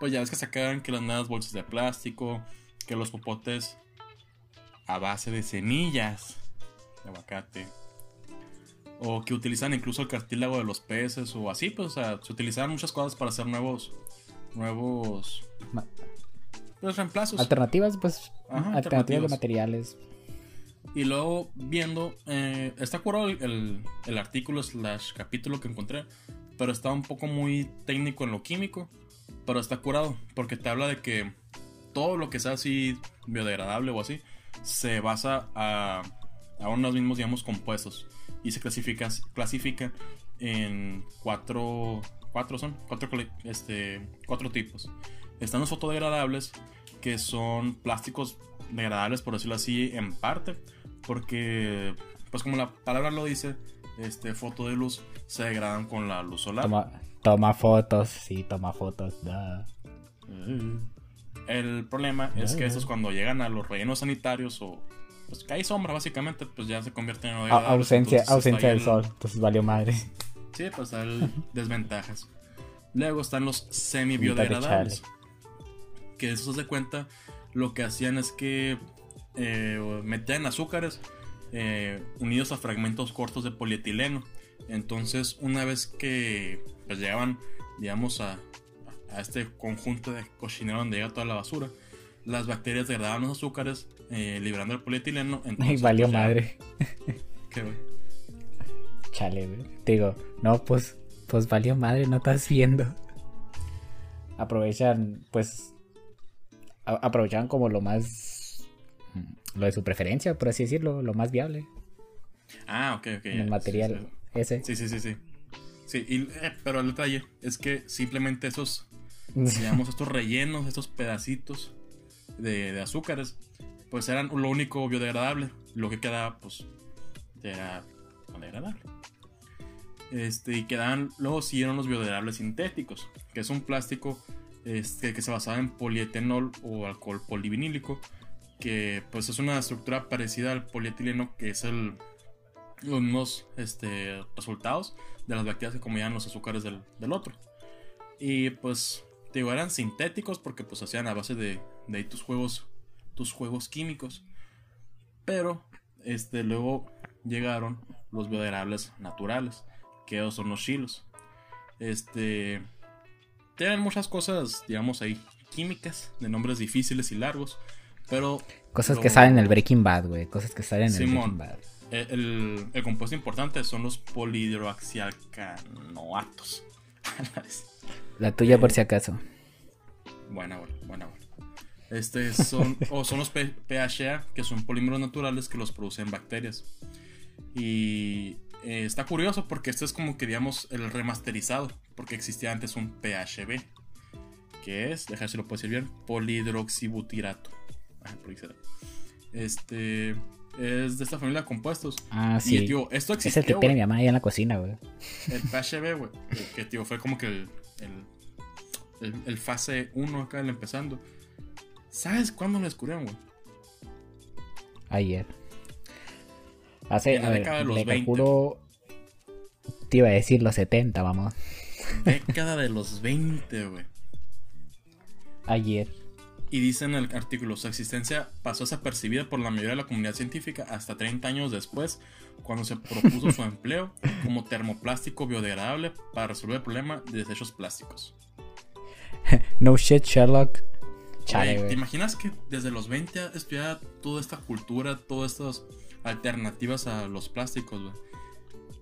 pues ya ves que sacaban que las nuevas bolsas de plástico, que los popotes a base de semillas de aguacate, o que utilizan incluso el cartílago de los peces, o así, pues, o sea, se utilizaban muchas cosas para hacer nuevos, nuevos, pues, reemplazos. Alternativas, pues, alternativas de materiales. Y luego viendo, eh, está curado el, el, artículo slash capítulo que encontré, pero está un poco muy técnico en lo químico, pero está curado, porque te habla de que todo lo que sea así biodegradable o así, se basa a, a unos mismos, digamos, compuestos y se clasifica, clasifica en cuatro, cuatro son, cuatro, este, cuatro tipos. Están los fotodegradables, que son plásticos degradables, por decirlo así, en parte porque, pues como la palabra lo dice, este foto de luz se degradan con la luz solar. Toma, fotos, sí, toma fotos. El problema es que esos cuando llegan a los rellenos sanitarios o pues que hay sombra básicamente, pues ya se convierten en ausencia, ausencia del sol, entonces valió madre. Sí, pues hay [LAUGHS] desventajas. Luego están los semi biodegradables. Que eso se de cuenta, lo que hacían es que eh, metían azúcares eh, unidos a fragmentos cortos de polietileno. Entonces, una vez que pues, llegaban, digamos, a, a, este conjunto de cochinero donde llega toda la basura, las bacterias degradaban los azúcares, eh, liberando el polietileno. [LAUGHS] Entonces, y valió pues, madre. [LAUGHS] ¿Qué, güey? Chale, güey. Digo, no, pues, pues valió madre, no estás viendo. Aprovechan, pues, aprovechan como lo más lo de su preferencia, por así decirlo, lo más viable. Ah, ok, ok. el material ese. Sí, sí, sí, sí. Sí, eh, pero el detalle es que simplemente esos, [LAUGHS] digamos, estos rellenos, estos pedacitos de, azúcares, pues eran lo único biodegradable. Lo que quedaba, pues, era degradable. Este, y quedaban, luego siguieron los biodegradables sintéticos, que es un plástico este, que se basaba en polietenol o alcohol polivinílico, que pues es una estructura parecida al polietileno que es el los mismos este, resultados de las bacterias que comían los azúcares del, otro. Y pues digo, eran sintéticos porque pues hacían a base de, de tus juegos tus juegos químicos. Pero este luego llegaron los biodegradables naturales, que son los chilos. Este tienen muchas cosas, digamos ahí, químicas, de nombres difíciles y largos, pero... Cosas lo- que salen en el Breaking Bad, güey. Cosas que salen en el. Breaking Bad. El, el- el compuesto importante son los polihidroxialcanoatos. [LAUGHS] La tuya por si acaso. buena, buena, buena. Este son, [LAUGHS] o son los PHA, que son polímeros naturales que los producen bacterias. Y eh, está curioso porque este es como que digamos el remasterizado, porque existía antes un PHB, que es, deja ver si lo puedo decir bien. Ajá, polihidroxibutirato. Este es de esta familia de compuestos. Ah, Y sí. tío, esto es el que existió, tiene mi mamá ahí en la cocina, güey. El PHB, güey. Que, tío, fue como que el, el, el- el fase 1 acá, el empezando. ¿Sabes cuándo lo descubrieron, güey? Ayer. Hace, En la a ver, década de los le 20. calculo- Te iba a decir los 70, vamos. Década de los 20, güey. Ayer. Y dice en el artículo, su existencia pasó desapercibida por la mayoría de la comunidad científica hasta 30 años después, cuando se propuso su [LAUGHS] empleo como termoplástico biodegradable para resolver el problema de desechos plásticos. [LAUGHS] No shit, Sherlock. Chale, ¿Te imaginas que desde los 20 estudiara toda esta cultura, todas estas alternativas a los plásticos, güey?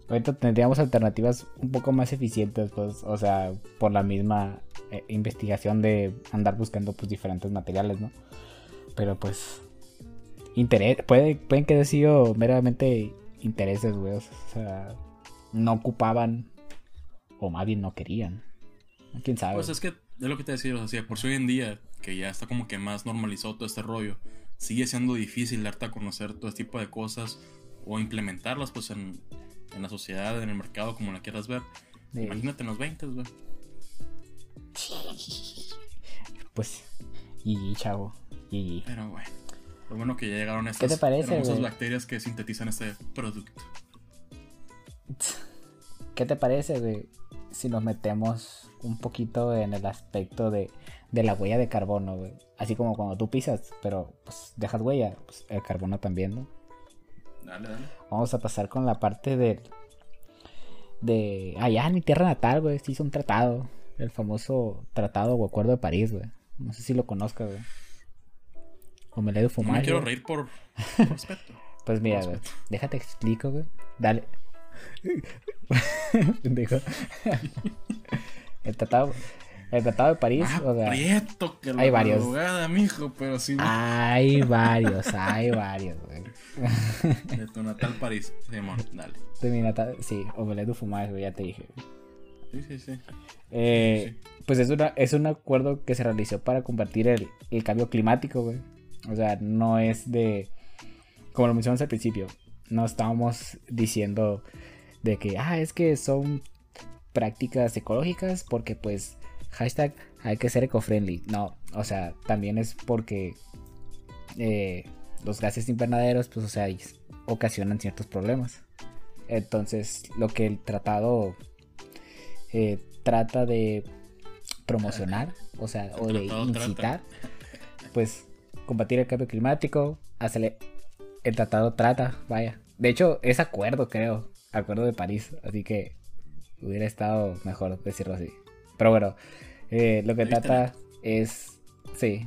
Ahorita tendríamos alternativas un poco más eficientes, pues, o sea, por la misma eh, investigación de andar buscando pues diferentes materiales, ¿no? Pero pues interés, puede, pueden que haya sido meramente intereses, güey, o sea, no ocupaban o más bien no querían. ¿Quién sabe? Pues es que es lo que te decía, o sea, por si hoy en día, que ya está como que más normalizado todo este rollo, sigue siendo difícil darte a conocer todo este tipo de cosas o implementarlas pues en, en la sociedad, en el mercado, como la quieras ver. Imagínate en los 20, güey. [LAUGHS] Pues, y chavo, y Pero bueno, lo bueno que ya llegaron ¿Qué estas te parece, hermosas güey? bacterias que sintetizan este producto. [LAUGHS] ¿Qué te parece, güey? Si nos metemos un poquito en el aspecto de, de la huella de carbono, güey. Así como cuando tú pisas, pero pues dejas huella, pues el carbono también, ¿no? Dale, dale. Vamos a pasar con la parte de. De. Allá en mi tierra natal, güey. Se hizo un tratado. El famoso tratado o acuerdo de París, güey. No sé si lo conozcas, güey. O me le he de No fumar. me quiero güey. reír por, por [LAUGHS] respeto. Pues mira, Por güey. respeto. Déjate explico, güey. Dale. [LAUGHS] Pendejo. el tratado. El tratado de París, Más o sea. prieto que la hay varios. madrugada, mijo, pero sí Hay varios, hay varios, güey. de tu natal París. Simón, dale. De mi natal, sí, omelette du fromage, güey, ya te dije. Sí, sí, sí. Eh, Pues es, una, es un acuerdo que se realizó para combatir el, el cambio climático, güey. O sea, no es de. Como lo mencionamos al principio, no estábamos diciendo de que, ah, es que son prácticas ecológicas porque, pues, hashtag hay que ser eco-friendly. No, o sea, también es porque eh, los gases invernaderos, pues, o sea, ocasionan ciertos problemas. Entonces, lo que el tratado eh, trata de promocionar, o sea, o de incitar, pues combatir el cambio climático, hacerle el tratado trata, vaya. De hecho, es acuerdo, creo, acuerdo de París, así que hubiera estado mejor decirlo así. Pero bueno, eh, lo que trata es, sí,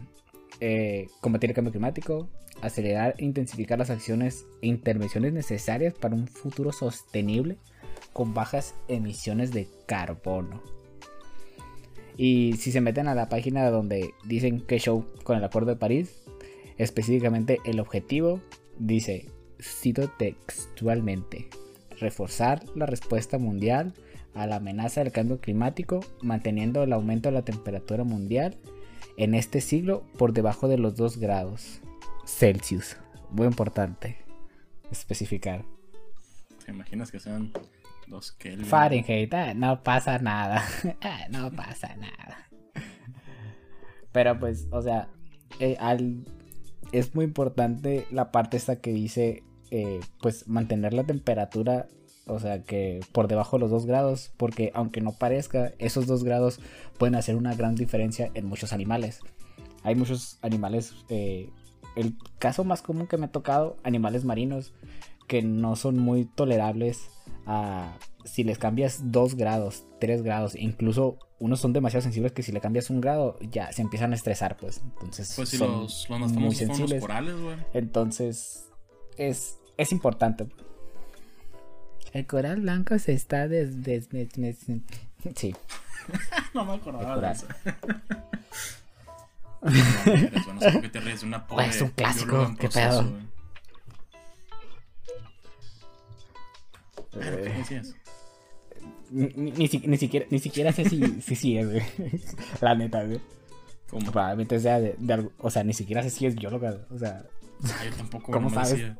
eh, combatir el cambio climático, acelerar e intensificar las acciones e intervenciones necesarias para un futuro sostenible con bajas emisiones de carbono. Y si se meten a la página donde dicen que show con el Acuerdo de París, específicamente el objetivo dice, cito textualmente, reforzar la respuesta mundial a la amenaza del cambio climático, manteniendo el aumento de la temperatura mundial en este siglo por debajo de los 2 grados Celsius. Muy importante especificar. ¿Te imaginas que sean Fahrenheit, ah, no pasa nada. [LAUGHS] Ah, no pasa nada. Pero pues, o sea, eh, al- es muy importante la parte esta que dice, eh, pues mantener la temperatura, o sea, que por debajo de los 2 grados, porque aunque no parezca, esos 2 grados pueden hacer una gran diferencia en muchos animales. Hay muchos animales, eh, el caso más común que me ha tocado, animales marinos, que no son muy tolerables a si les cambias 2 grados, 3 grados, incluso unos son demasiado sensibles que si le cambias un grado ya se empiezan a estresar, pues. Entonces, Pues si son los, los más muy famosos son los sensibles. corales, güey. Entonces, es, es importante. El coral blanco se está des, des- des- des- Sí. [LAUGHS] No me acordaba de eso. [LAUGHS] No, mires, güey, no sé por qué te ríes de una pobre [LAUGHS] es un clásico, qué proceso, pedo. güey. ¿Qué decías? Ni, ni- ni si- ni siquiera, ni siquiera sé si, si, es, güey. [LAUGHS] La neta, güey. ¿Cómo? Probablemente sea de, de algo- O sea, ni siquiera sé si es bióloga. O sea, Ah, yo tampoco, ¿Cómo no sabes? decía.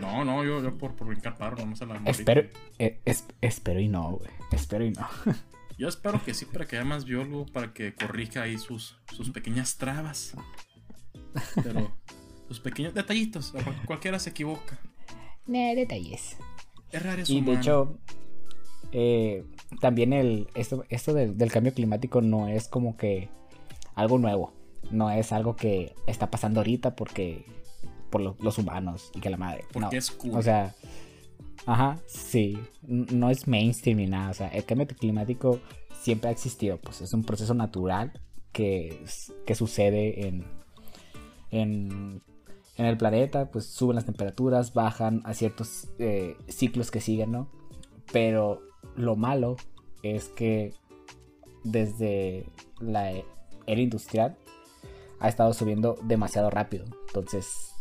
No, no, yo, yo por, por brincar paro, no me la espero, eh, es- espero y no, güey. Espero y no. [LAUGHS] Yo espero que sí, para que haya más biólogo, para que corrija ahí sus, sus pequeñas trabas. Pero, [LAUGHS] sus pequeños detallitos, a cual- cualquiera se equivoca. Detalles. Errar es Y de hecho, eh, también el, esto, esto del, del cambio climático no es como que algo nuevo. No es algo que está pasando ahorita porque por lo- los humanos y que la madre. Porque no. es cool. O sea, ajá, sí. No es mainstream ni nada. O sea, el cambio climático siempre ha existido. Pues es un proceso natural que, que sucede en, en, en el planeta. Pues suben las temperaturas, bajan a ciertos eh, ciclos que siguen, ¿no? Pero lo malo es que desde la e- era industrial ha estado subiendo demasiado rápido. Entonces,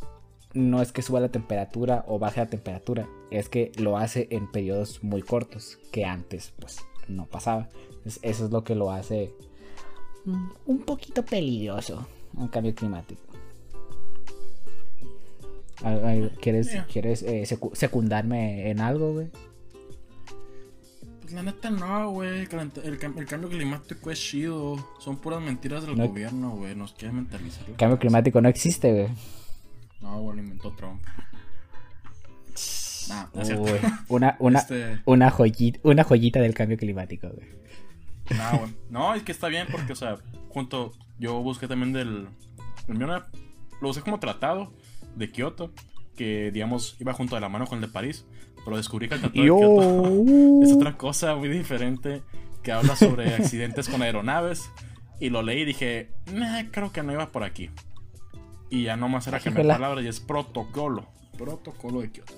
no es que suba la temperatura o baje la temperatura, es que lo hace en periodos muy cortos, que antes pues no pasaba. Entonces, eso es lo que lo hace mm, un poquito peligroso, un cambio climático. ¿Quieres. ¿quieres eh, secu- secundarme en algo, güey? Pues la neta no, güey. El, cambio climático es chido. Son puras mentiras del No- gobierno, güey. Nos quieren mentalizar. El cambio climático no existe, güey. No, güey, lo inventó Trump. Nah, no es. Uy, una, una, Este, una, joyita, una joyita del cambio climático, güey. nah, güey. No, es que está bien porque, o sea, junto. Yo busqué también del. el mío Lo usé como tratado de Kioto. Que, digamos, iba junto de la mano con el de París. Pero descubrí que el tratado de. Kioto [LAUGHS] es otra cosa muy diferente. Que habla sobre [LAUGHS] accidentes con aeronaves. Y lo leí y dije, nah, creo que no iba por aquí. Y ya nomás era que me Híjola. palabras y es protocolo. Protocolo de Kioto.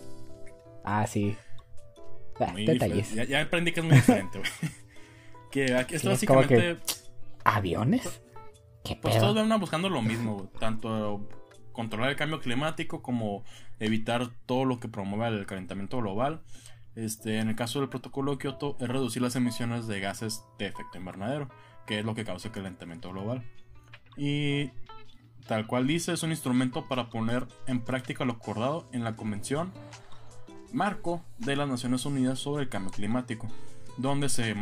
Ah, sí. Ah, detalles. Ya, ya aprendí que es muy diferente, güey. [LAUGHS] que aquí esto Sí, es básicamente. ¿Aviones? ¿Qué Pues pedo? todos andan buscando lo mismo, güey. Tanto controlar el cambio climático como evitar todo lo que promueva el calentamiento global. Este, en el caso del protocolo de Kioto, es reducir las emisiones de gases de efecto invernadero, que es lo que causa el calentamiento global. Y tal cual dice, es un instrumento para poner en práctica lo acordado en la Convención Marco de las Naciones Unidas sobre el Cambio Climático, donde se,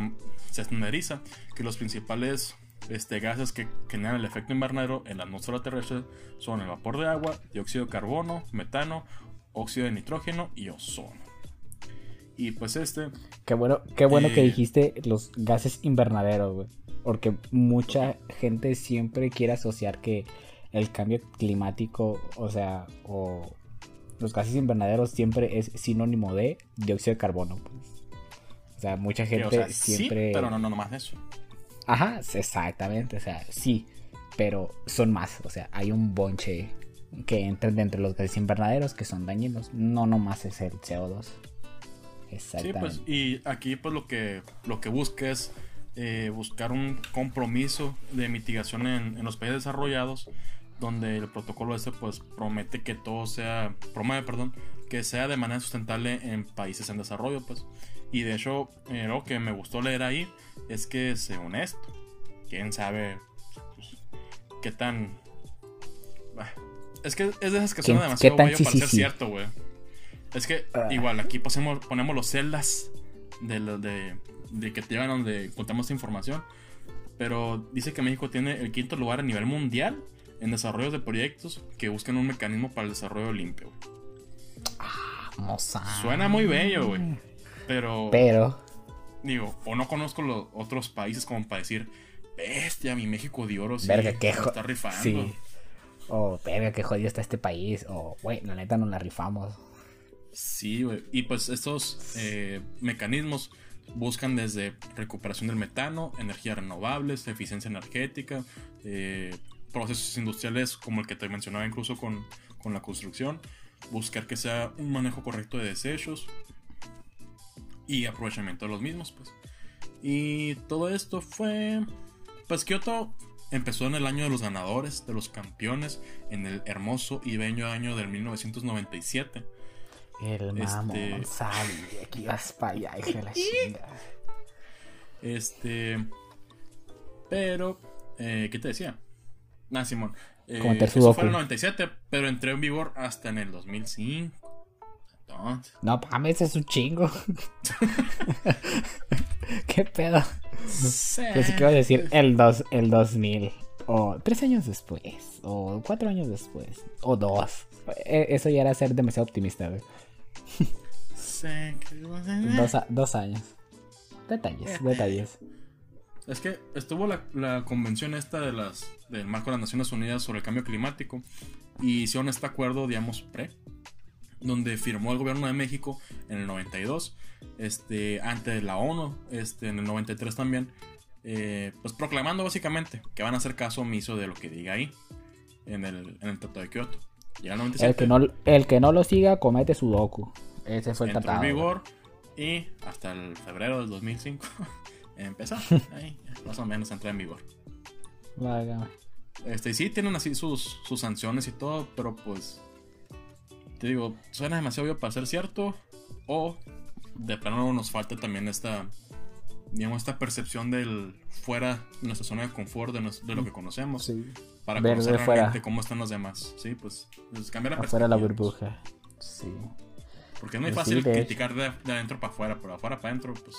se estandariza que los principales este, gases que generan el efecto invernadero en la atmósfera terrestre son el vapor de agua, dióxido de carbono, metano, óxido de nitrógeno y ozono. Y pues este, Qué bueno, qué bueno que Eh. dijiste los gases invernaderos, güey. Porque mucha gente siempre quiere asociar que el cambio climático, o sea, o los gases invernaderos siempre es sinónimo de dióxido de carbono. Pues. O sea, mucha gente o sea, siempre. sí, pero no, no, más eso. Ajá, exactamente, o sea, sí, pero son más, o sea, hay un bonche que entran dentro de los gases invernaderos que son dañinos, no nomás es el CO2. Sí, Exactamente. pues, y aquí pues lo que, lo que busca es eh, buscar un compromiso de mitigación en, en los países desarrollados, donde el protocolo este pues promete que todo sea, promueve, perdón, que sea de manera sustentable en países en desarrollo, pues. Y de hecho, eh, lo que me gustó leer ahí es que según esto, quién sabe pues, qué tan... Es que es de esas que suena ¿Qué- demasiado bello para sí, ser sí, cierto, güey. Es que Ah. igual aquí ponemos, ponemos los celdas de, de, de que te llevan donde encontramos esta información. Pero dice que México tiene el quinto lugar a nivel mundial en desarrollos de proyectos que buscan un mecanismo para el desarrollo limpio. güey. Vamos a- Suena muy bello, güey. Pero, Pero, digo, o no conozco los otros países como para decir, bestia, mi México de oro sí, verga, qué está rifando. Sí. Oh, verga, qué jodido está este país. O, güey, la neta nos la rifamos. Sí, güey. Y pues estos eh, mecanismos buscan desde recuperación del metano, energías renovables, eficiencia energética, eh, procesos industriales como el que te mencionaba incluso con, con la construcción, buscar que sea un manejo correcto de desechos y aprovechamiento de los mismos, pues. Y todo esto fue, pues Kioto empezó en el año de los ganadores, de los campeones, en el hermoso y bello año del 1997. El mamón este... sabía que ibas para allá, hija la [LAUGHS] chinga. Este. Pero, eh, ¿qué te decía? Ah, Simón. Eh, eso fue en el 97, pero entró en vigor hasta en el 2005. Entonces. No, mames, es un chingo. [LAUGHS] ¿Qué pedo? Sí. A decir el, dos, el 2000. O tres años después. O cuatro años después. O dos. E, eso ya era ser demasiado optimista, güey. dos, dos años. Detalles, eh. detalles. Es que estuvo la, convención esta de las del marco de las Naciones Unidas sobre el cambio climático y hicieron este acuerdo, digamos, pre, donde firmó el gobierno de México en el 92, este, ante la ONU, este, en el 93 también, eh, pues proclamando básicamente que van a hacer caso omiso de lo que diga ahí, en el, en el Tratado de Kioto. el, que no, el que no lo siga comete su docu. Ese fue el tratado. en vigor y hasta el febrero del 2005 [LAUGHS] empezó. Ahí, más o menos entró en vigor. Este, sí, tienen así sus, sus sanciones y todo, pero pues. Te digo, suena demasiado obvio para ser cierto. O de plano nos falta también esta. Digamos, esta percepción del fuera de nuestra zona de confort, de, lo que conocemos. Para conocer realmente cómo están los demás. Sí, pues, pues cambiar la perspectiva. la burbuja. Sí. Porque es muy pues fácil criticar de, adentro para afuera, pero afuera para adentro, pues.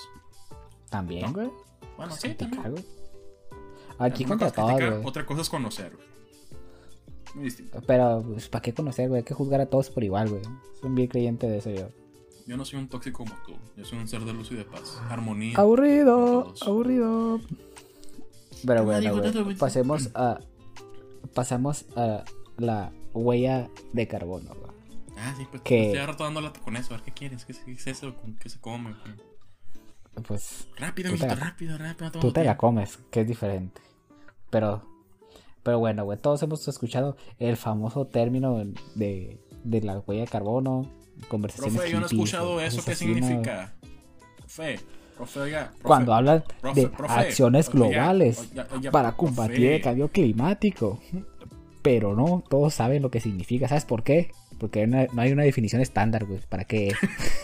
También, güey. Bueno, sí, también. Aquí contra todo, güey. Otra cosa es conocer, Muy distinto. Pero, pues, ¿para qué conocer, güey? Hay que juzgar a todos por igual, güey. Soy un bien creyente de eso yo. Yo no soy un tóxico como tú. Yo soy un ser de luz y de paz. Armonía. Aburrido, aburrido. Pero bueno, güey. Pasemos a. Pasamos a la huella de carbono, güey. Ah, sí, pues que... estoy rato dando con eso. A ver qué quieres, qué, es eso, qué se come. Pues. Rápido, rápido, rápido. Tú te la comes, que es diferente. Pero. Pero bueno, güey, todos hemos escuchado el famoso término de, de la huella de carbono, conversaciones. Profe, yo no he escuchado eso, ¿qué significa? Profe, profe, oiga. Cuando hablan de acciones globales para combatir el cambio climático. Pero no, todos saben lo que significa. ¿Sabes por qué? Porque no hay una definición estándar, güey. ¿Para qué?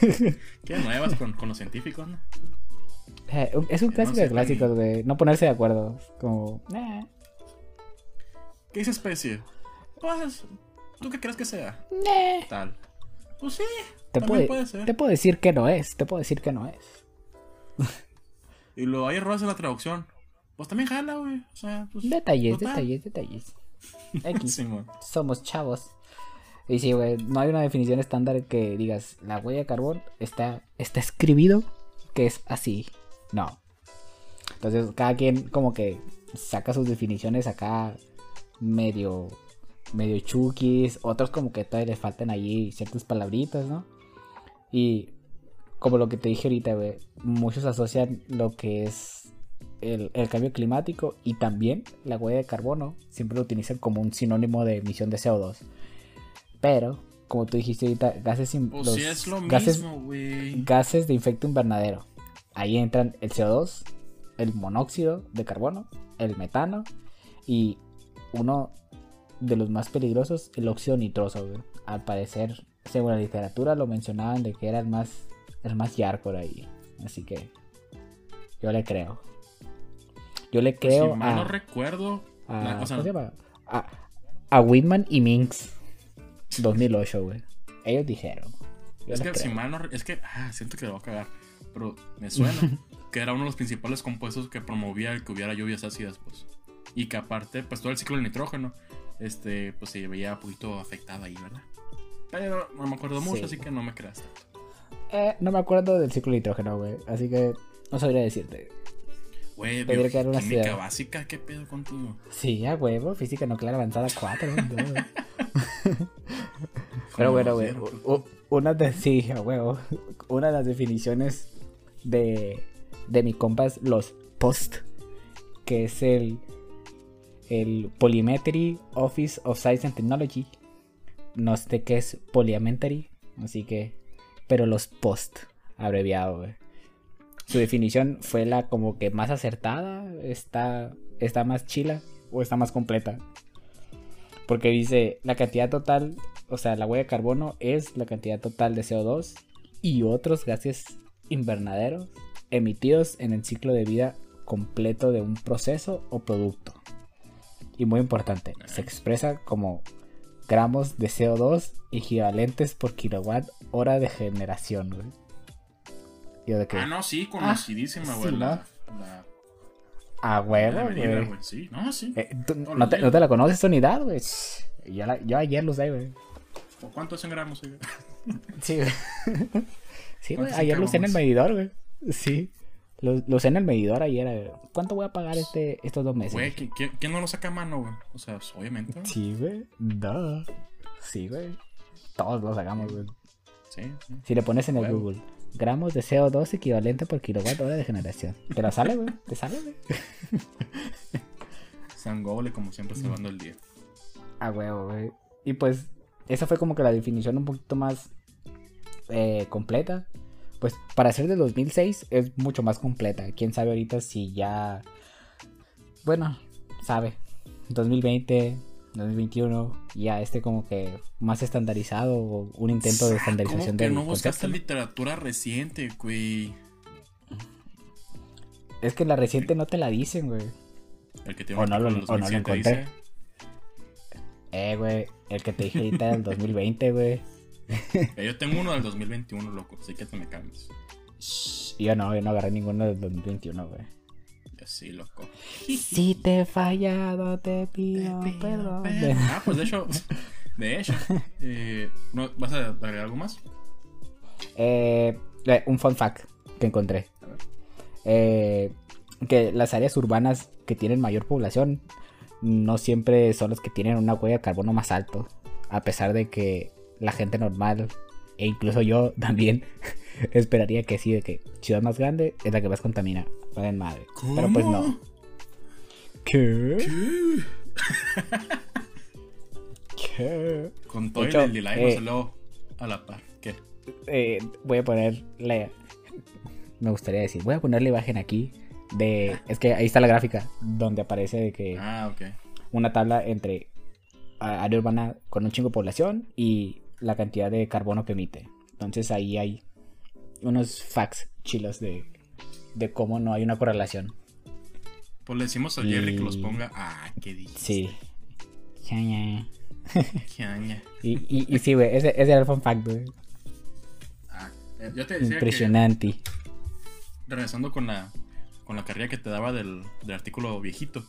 [LAUGHS] ¿Qué nuevas con, con los científicos, no? Eh, es un clásico de clásicos, güey. No ponerse de acuerdo. Como. ¿Qué es especie? Pues, ¿tú qué crees que sea? Tal. Pues sí. Te, puede, ser. te puedo decir que no es. Te puedo decir que no es. [LAUGHS] y lo hay errores en la traducción. Pues también jala, güey. O sea, pues, detalles, detalles, detalles. X. [LAUGHS] Somos chavos. Y sí, güey, no hay una definición estándar que digas, la huella de carbón está, está escribido que es así. No. Entonces, cada quien como que saca sus definiciones acá medio medio chukis, otros como que todavía les faltan allí ciertas palabritas, ¿no? Y como lo que te dije ahorita, güey, muchos asocian lo que es el, el, cambio climático y también la huella de carbono, siempre lo utilizan como un sinónimo de emisión de CO2. Pero, como tú dijiste ahorita, gases, pues gases, gases de efecto invernadero. Ahí entran el CO2, el monóxido de carbono, el metano y uno de los más peligrosos, el óxido nitroso. Al parecer, según la literatura, lo mencionaban de que era el más, el más por ahí. Así que yo le creo. Yo le pues creo a. No recuerdo. A, A, a Whitman y Minx. [LAUGHS] 2008, güey. Ellos dijeron. Es que si mal no, Es que. Ah, siento que lo voy a cagar. Pero me suena [LAUGHS] que era uno de los principales compuestos que promovía el que hubiera lluvias ácidas, pues. Y que aparte, pues todo el ciclo del nitrógeno, este, pues se veía un poquito afectado ahí, ¿verdad? Pero no me acuerdo mucho, así que no me creas. Eh, no me acuerdo del ciclo del nitrógeno, güey. Así que no sabría decirte. Güey, química básica, ¿qué pedo contigo? Sí, a huevo, física nuclear avanzada 4. [LAUGHS] [LAUGHS] Pero bueno, güey, una de sí, a huevo. Una de las definiciones de, de mi compas, los POST, que es el, el Polymetry Office of Science and Technology. No sé qué es Polymetry, así que. Pero los POST, abreviado, güey. Su definición fue la como que más acertada, está, está más chila o está más completa. Porque dice la cantidad total, o sea, la huella de carbono es la cantidad total de CO2 y otros gases invernaderos emitidos en el ciclo de vida completo de un proceso o producto. Y muy importante, se expresa como gramos de CO2 equivalentes por kilowatt hora de generación. güey. Yo de que, Ah, no, sí, conocidísima, Ah, güey. sí, la, güey. güey. Sí, no, sí. Eh, tú- Todos no, te, días. no te la conoces unidad, güey. Yo, la- yo ayer lo sé, güey. ¿O ¿Cuánto es en gramos? güey? Sí, güey. [LAUGHS] Sí, güey. ¿Cuántos Ayer lo usé en el medidor, güey. Sí. Lo, lo usé en el medidor ayer. ¿Cuánto voy a pagar este, estos dos meses? Güey, ¿quién, no lo saca a mano, güey? O sea, pues, obviamente. Sí, güey. No. Sí, güey. Todos lo sacamos, güey. Sí, sí. Si le pones en el. Google, gramos de CO2 equivalente por kilowatt hora de generación. Te la sale, güey. Te sale, güey. [LAUGHS] San Gole, como siempre, salvando el día. A huevo, güey. Y pues, esa fue como que la definición un poquito más eh, completa. Pues para ser de 2006 es mucho más completa. Quién sabe ahorita si ya. Bueno, sabe. 2020, 2021, ya este como que más estandarizado o un intento de Ah, estandarización ¿Cómo que no buscaste literatura reciente, güey? Es que la reciente no te la dicen, güey. El que tiene O no lo- artículo o no lo 2007 encontré. dice, Eh, güey. El que te dije ahorita del 2020, güey. [LAUGHS] "Eh, Yo tengo uno del 2021, loco, así que te me cambies. Yo no, yo no agarré ninguno del 2021, güey. Y así, loco. Si te he fallado, te pido, Te pido perdón. perdón. Ah, pues de hecho, [LAUGHS] de hecho, eh, ¿no- ¿vas a agregar algo más? Eh, eh, un fun fact que encontré. A ver. Eh, que las áreas urbanas que tienen mayor población no siempre son las que tienen una huella de carbono más alto. A pesar de que la gente normal, e incluso yo [LAUGHS] también, esperaría que sí, de que ciudad más grande es la que más contamina. Vale madre. Pero pues no. ¿Qué? ¿Qué? ¿Qué? Con todo De hecho, el delay eh, no salió a la par. ¿Qué? eh, voy a poner la... Me gustaría decir, voy a poner la imagen aquí de... Es que ahí está la gráfica donde aparece de que Ah, ok. una tabla entre área urbana con un chingo de población y la cantidad de carbono que emite. Entonces ahí hay unos facts chilos de, de cómo no hay una correlación. Pues le decimos al Jerry que los Y- ponga. Ah, qué dices. Sí. Ya, ya. [LAUGHS] Qué aña. Y, y, y sí, güey, ese, ese era el fun fact, güey. Ah, eh, yo te decía que Impresionante. regresando con la con la carrera que te daba del, del artículo viejito.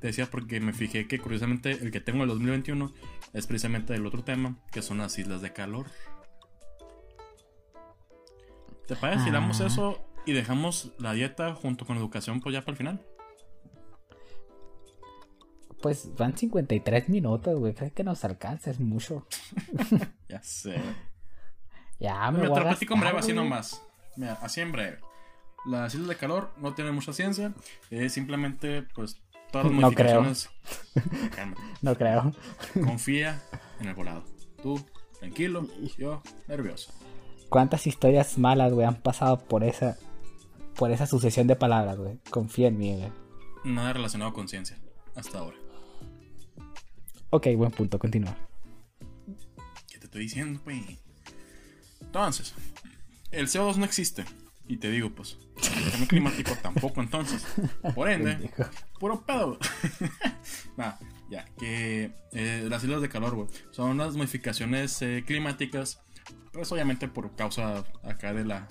Te decía porque me fijé que curiosamente el que tengo el 2021 es precisamente del otro tema, que son las islas de calor. ¿Te parece si damos Ah. eso y dejamos la dieta junto con la educación pues ya para el final? Pues van 53 minutos, güey. Creo que nos alcanza, es mucho. [LAUGHS] Ya sé. Ya me Mira, voy te a lo platico en breve, así nomás. Mira, así en breve. Las islas de calor no tienen mucha ciencia. Es simplemente, pues, todas las [LAUGHS] No creo. modificaciones. [LAUGHS] No creo. Confía en el volado. Tú, tranquilo. Yo, nervioso. ¿Cuántas historias malas, güey, han pasado por esa por esa sucesión de palabras, güey? Confía en mí, güey. Nada relacionado con ciencia. Hasta ahora. Ok, buen punto, continúa. ¿Qué te estoy diciendo, pues? Entonces, el CO2 no existe. Y te digo, pues, cambio climático tampoco, entonces. Por ende, puro pedo. [LAUGHS] nah, ya, que eh, las islas de calor, güey, son unas modificaciones eh, climáticas, pues obviamente por causa acá de la,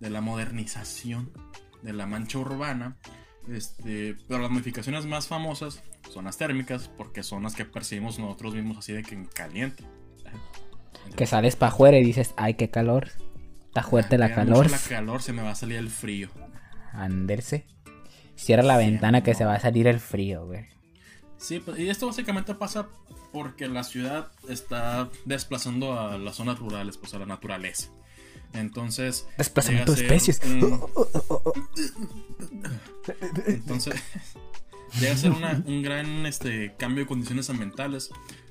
de la modernización de la mancha urbana. Este, pero las modificaciones más famosas son las térmicas, porque son las que percibimos nosotros mismos así de que en caliente. Que sales pa' afuera y dices, ay, qué calor. Está fuerte la calor. La calor se me va a salir el frío. Anderse. Cierra la Sí, ventana que se va a salir el frío, güey. Sí, pues, y esto básicamente pasa porque la ciudad está desplazando a las zonas rurales, pues a la naturaleza. Entonces. Desplazamiento de especies. Entonces. llega a ser un gran este, cambio de condiciones ambientales.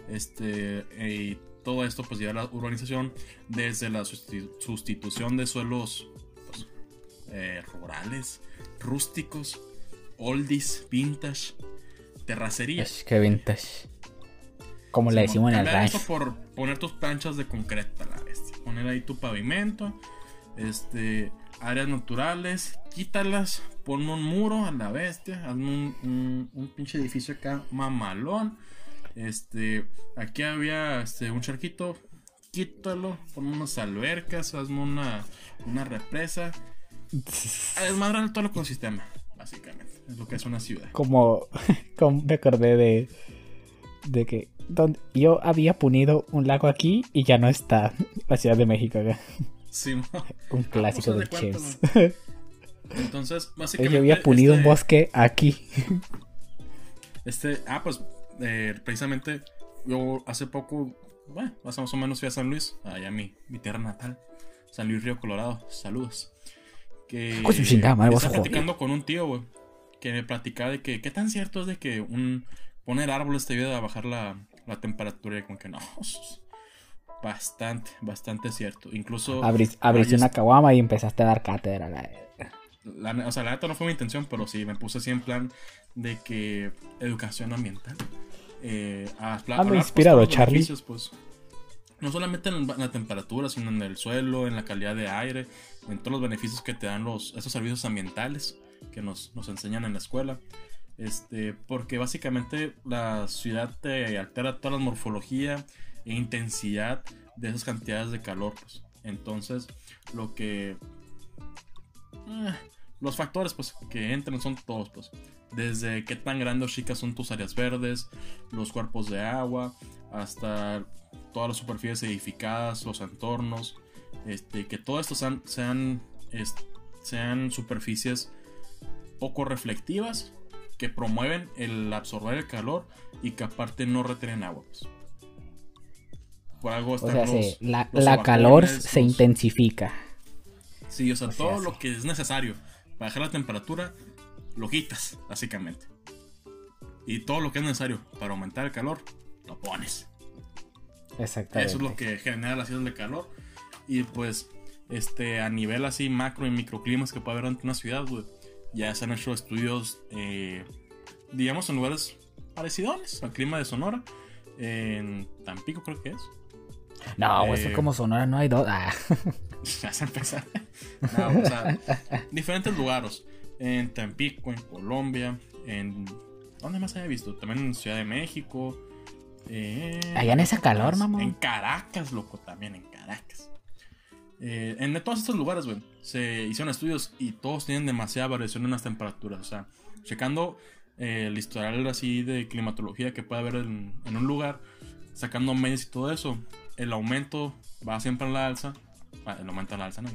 Este. Y todo esto, pues lleva a la urbanización desde la sustitución de suelos pues, eh, rurales, rústicos, oldies, vintage, terracerías. que vintage. Como le decimos en el rancho. por poner tus planchas de concreto a la bestia. Poner ahí tu pavimento. Este. Áreas naturales. Quítalas. Pon un muro a la bestia. Hazme un, un, pinche edificio acá mamalón. Este. Aquí había este, un charquito. Quítalo. Pon unas albercas. Hazme una, una represa. [LAUGHS] Desmadrar todo el ecosistema. Básicamente. Es lo que es una ciudad. Como. [LAUGHS] como me acordé de. De que donde yo había punido un lago aquí y ya no está [LAUGHS] la Ciudad de México Sí, un clásico de Chefs. Entonces, básicamente. Yo había punido un este bosque aquí. Este, ah, pues eh, precisamente yo hace poco, bueno, más o menos fui a San Luis, allá mi, mi tierra natal, San Luis Río Colorado. Saludos. Que estaba platicando con un tío, güey, que me platicaba de que qué tan cierto es de que un poner árboles te ayuda a bajar la, la temperatura y como que no. Bastante, bastante cierto. Incluso. abriste una caguama y empezaste a dar cátedra. La, o sea, la neta no fue mi intención, pero sí, me puse así en plan de que educación ambiental. Eh, a, ah, me inspirado, Charlie. Pues, no solamente en la temperatura, sino en el suelo, en la calidad de aire, en todos los beneficios que te dan los, esos servicios ambientales que nos, nos enseñan en la escuela. Este, porque básicamente la ciudad te altera toda la morfología e intensidad de esas cantidades de calor. Pues. Entonces, lo que. Eh, los factores pues, que entran son todos. Pues. Desde qué tan grandes o chicas son tus áreas verdes, los cuerpos de agua, hasta todas las superficies edificadas, los entornos. Este, que todo esto sean, sean, sean superficies poco reflectivas que promueven el absorber el calor y que aparte no retienen agua. Pues. Por algo o sea, la, calor se intensifica. Sí, o sea, todo lo que es necesario para bajar la temperatura, lo quitas, básicamente. Y todo lo que es necesario para aumentar el calor, lo pones. Exactamente. Eso es lo que genera la ciudad de calor. Y pues, este, a nivel así macro y microclimas que puede haber ante una ciudad, güey ya se han hecho estudios, eh, digamos, en lugares parecidos al clima de Sonora. En Tampico creo que es. No, pues es como Sonora no hay dos. Ah. [LAUGHS] Ya se empezó. No, o sea, diferentes lugares. En Tampico, en Colombia, en... ¿Dónde más haya visto? También en Ciudad de México. Allá en ese calor, mamá. En Caracas, loco, también en Caracas. Eh, en todos estos lugares, güey, se hicieron estudios y todos tienen demasiada variación en las temperaturas. O sea, checando eh, el historial así de climatología que puede haber en, un lugar, sacando medias y todo eso, el aumento va siempre a la alza. Ah, el aumento a la alza, ¿no?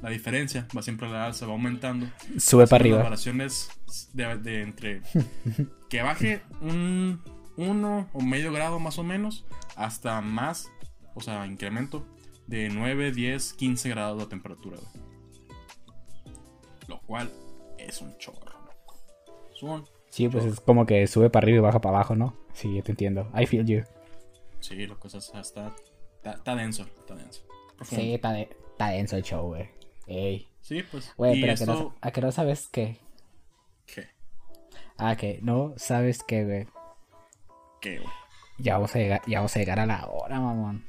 La diferencia va siempre a la alza, va aumentando. Sube para arriba. variaciones de, entre [LAUGHS] que baje un 1 o medio grado más o menos hasta más, o sea, incremento de 9, 10, 15 grados de temperatura. Lo cual es un chorro. sí, pues es como que sube para arriba y baja para abajo, ¿no? Sí, yo te entiendo. I feel you. Sí, lo que está, está, está, denso, está denso. Sí, está, denso el show, güey. Ey. Sí, pues. Güey, pero ¿a qué no sabes qué? ¿Qué? Ah, que no sabes qué, güey. ¿Qué, güey? Ya vamos a llegar, ya vamos a llegar a la hora, mamón.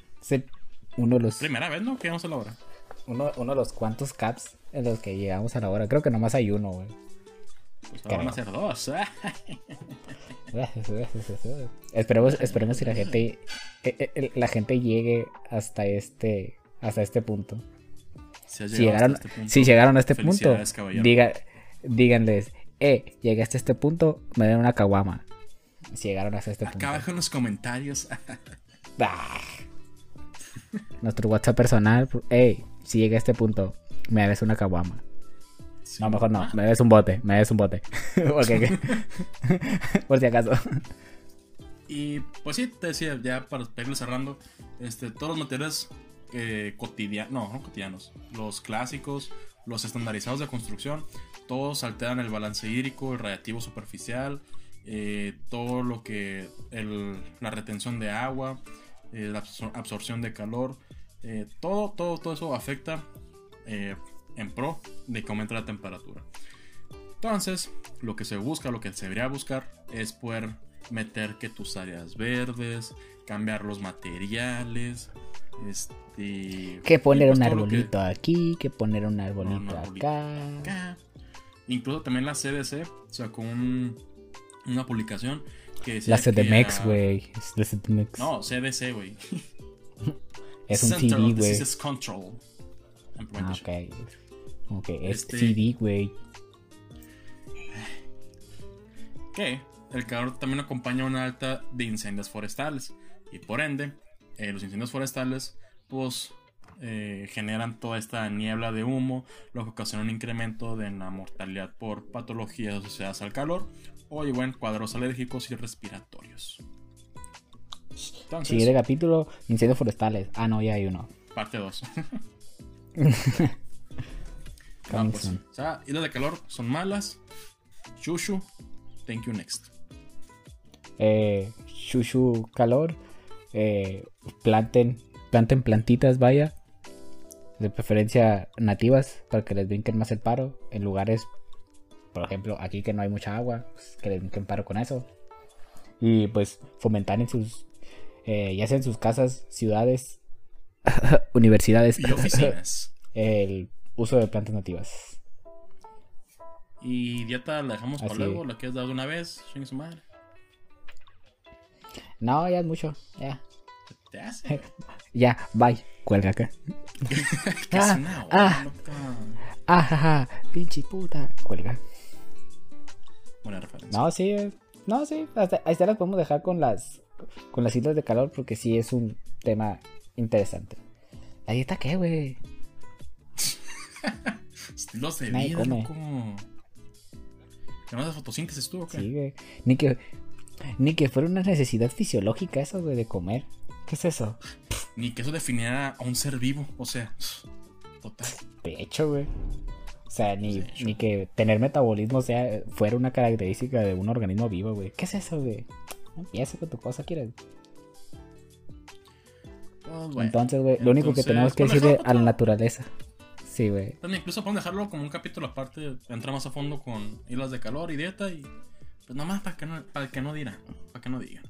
Uno de los. Primera vez, ¿no? Que llegamos a la hora. Uno, uno de los cuantos caps en los que llegamos a la hora. Creo que nomás hay uno, güey. Pues ahora van a ser dos. [LAUGHS] esperemos, esperemos que la gente eh, eh, la gente llegue hasta este hasta este punto. Si, llegaron, este punto, si llegaron a este punto, diga, díganles, eh, llegué hasta este punto, me den una caguama. Si llegaron hasta este punto. Acá abajo en los comentarios. [LAUGHS] Ah nuestro WhatsApp personal. Hey, si llega a este punto, me hagas una caguama. Sí. No, mejor no. Me des un bote. Me des un bote. [LAUGHS] Porque- [LAUGHS] Por si acaso. Y pues sí, te decía, ya para irle cerrando, este, todos los materiales cotidianos, no, no cotidianos, los clásicos, los estandarizados de construcción, todos alteran el balance hídrico, el radiativo superficial, eh, todo lo que, la retención de agua, eh, la absor- absorción de calor, eh, todo, todo, todo eso afecta eh, en pro de que aumente la temperatura. Entonces, lo que se busca, lo que se debería buscar es poder meter que tus áreas verdes, cambiar los materiales, este... Que poner pues un que- arbolito aquí, que poner un arbolito arbolito acá. acá. Incluso también la CDC sacó un- una publicación que decía La CDMX, güey. La CDMX. No, CDC, güey. es [LAUGHS] un CD, güey. Disease Control. Ah, ok. Ok, es Este- CD, güey. que el calor también acompaña una alta de incendios forestales y por ende eh, los incendios forestales pues eh, generan toda esta niebla de humo lo que ocasiona un incremento de la mortalidad por patologías asociadas al calor o igual cuadros alérgicos y respiratorios entonces Siguiente capítulo: incendios forestales. Ah, no, ya hay uno. parte 2 Coming [LAUGHS] [LAUGHS] pues, o sea islas de calor son malas Shushu thank you next Eh, Shushu calor. Eh, planten, planten plantitas, vaya. De preferencia nativas, para que les brinquen más el paro. En lugares, por ejemplo, aquí que no hay mucha agua, pues, que les brinquen paro con eso. Y pues fomentar en sus, eh, ya sea en sus casas, ciudades, [LAUGHS] universidades, y oficinas [LAUGHS] el uso de plantas nativas. Y dieta la dejamos para luego, es. la quieres dar de una vez, su madre. No, ya es mucho, ya. Te hace. [LAUGHS] Ya, bye. Cuelga acá. [LAUGHS] es una ah. loca. Ajaja, pinche puta. Cuelga. Buena referencia. No, sí, no, sí, hasta, ahí está las podemos dejar con las con las islas de calor porque sí es un tema interesante. ¿La dieta qué, güey? [LAUGHS] Estilos de Nadie vida, come. loco. ¿Que no haces fotosíntesis tú o qué? Sí, güey. Ni que ni que fuera una necesidad fisiológica eso, güey, de comer. ¿Qué es eso? Ni que eso definiera a un ser vivo. O sea, total. De hecho, güey. O sea, ni, que tener metabolismo sea fuera una característica de un organismo vivo, güey. ¿Qué es eso, güey? Empieza con tu cosa, quieres. Pues, bueno. entonces, güey, lo único que tenemos que decirle dejarlo a la naturaleza. Sí, güey. Incluso podemos dejarlo como un capítulo aparte, entrar más a fondo con islas de calor y dieta y pues nomás para que no, para que no dirán, para que no digan.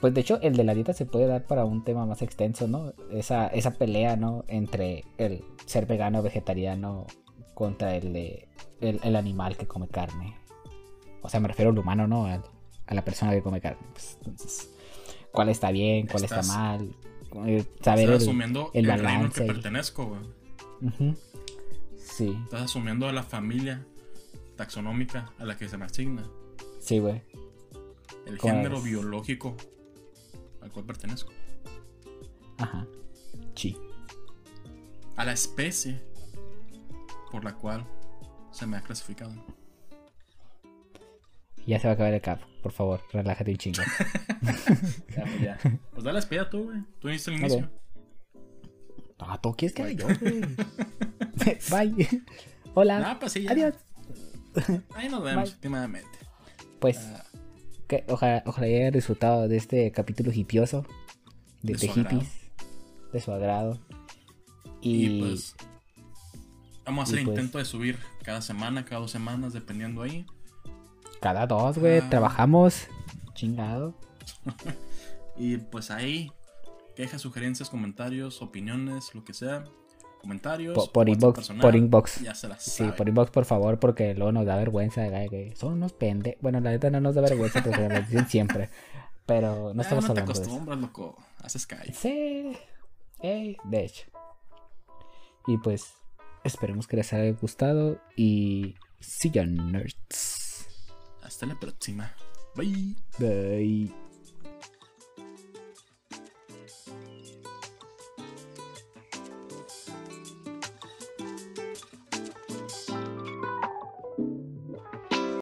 Pues de hecho, el de la dieta se puede dar para un tema más extenso, ¿no? Esa, esa pelea, ¿no? Entre el ser vegano o vegetariano contra el de el, el animal que come carne. O sea, me refiero al humano, ¿no? A la persona que come carne. Pues, entonces, ¿cuál está bien? ¿Cuál Estás- está mal? Eh, Saber Estás el, asumiendo el el, reino balance que pertenezco, güey. Sí, Estás asumiendo a la familia taxonómica a la que se me asigna. sí, güey. El ¿Cómo género es? biológico al cual pertenezco. Ajá. Sí. A la especie por la cual se me ha clasificado. Ya se va a acabar el cap. Por favor, relájate un chingo. [LAUGHS] Ya, pues ya. Pues dale la espera tú, güey. Tú hiciste el inicio. Ah, ¿tú quieres que yo, güey? [LAUGHS] Bye. Hola. Pues sí. Adiós. Ahí nos vemos, Bye. últimamente. Pues, Ah, que, ojalá, ojalá hayan disfrutado de este capítulo hipioso. De, De de su agrado. hippies. De su agrado. Y, y pues. Vamos a hacer pues- intento de subir cada semana, cada dos semanas, dependiendo ahí. cada dos, güey, Ah. trabajamos. Chingado. [LAUGHS] Y pues ahí, quejas, sugerencias, comentarios, opiniones, lo que sea. Comentarios. Po- por WhatsApp inbox, personal, por inbox. Ya se las Sí, saben. por inbox, por favor, porque luego nos da vergüenza. güey, que son unos pende. Bueno, la neta no nos da vergüenza porque nos lo dicen siempre. Pero no estamos no te hablando de eso. acostumbras, loco. Haces. Sí, eh, de hecho. Y pues, esperemos que les haya gustado. Y see ya, nerds. Hasta la próxima. Bye. Bye.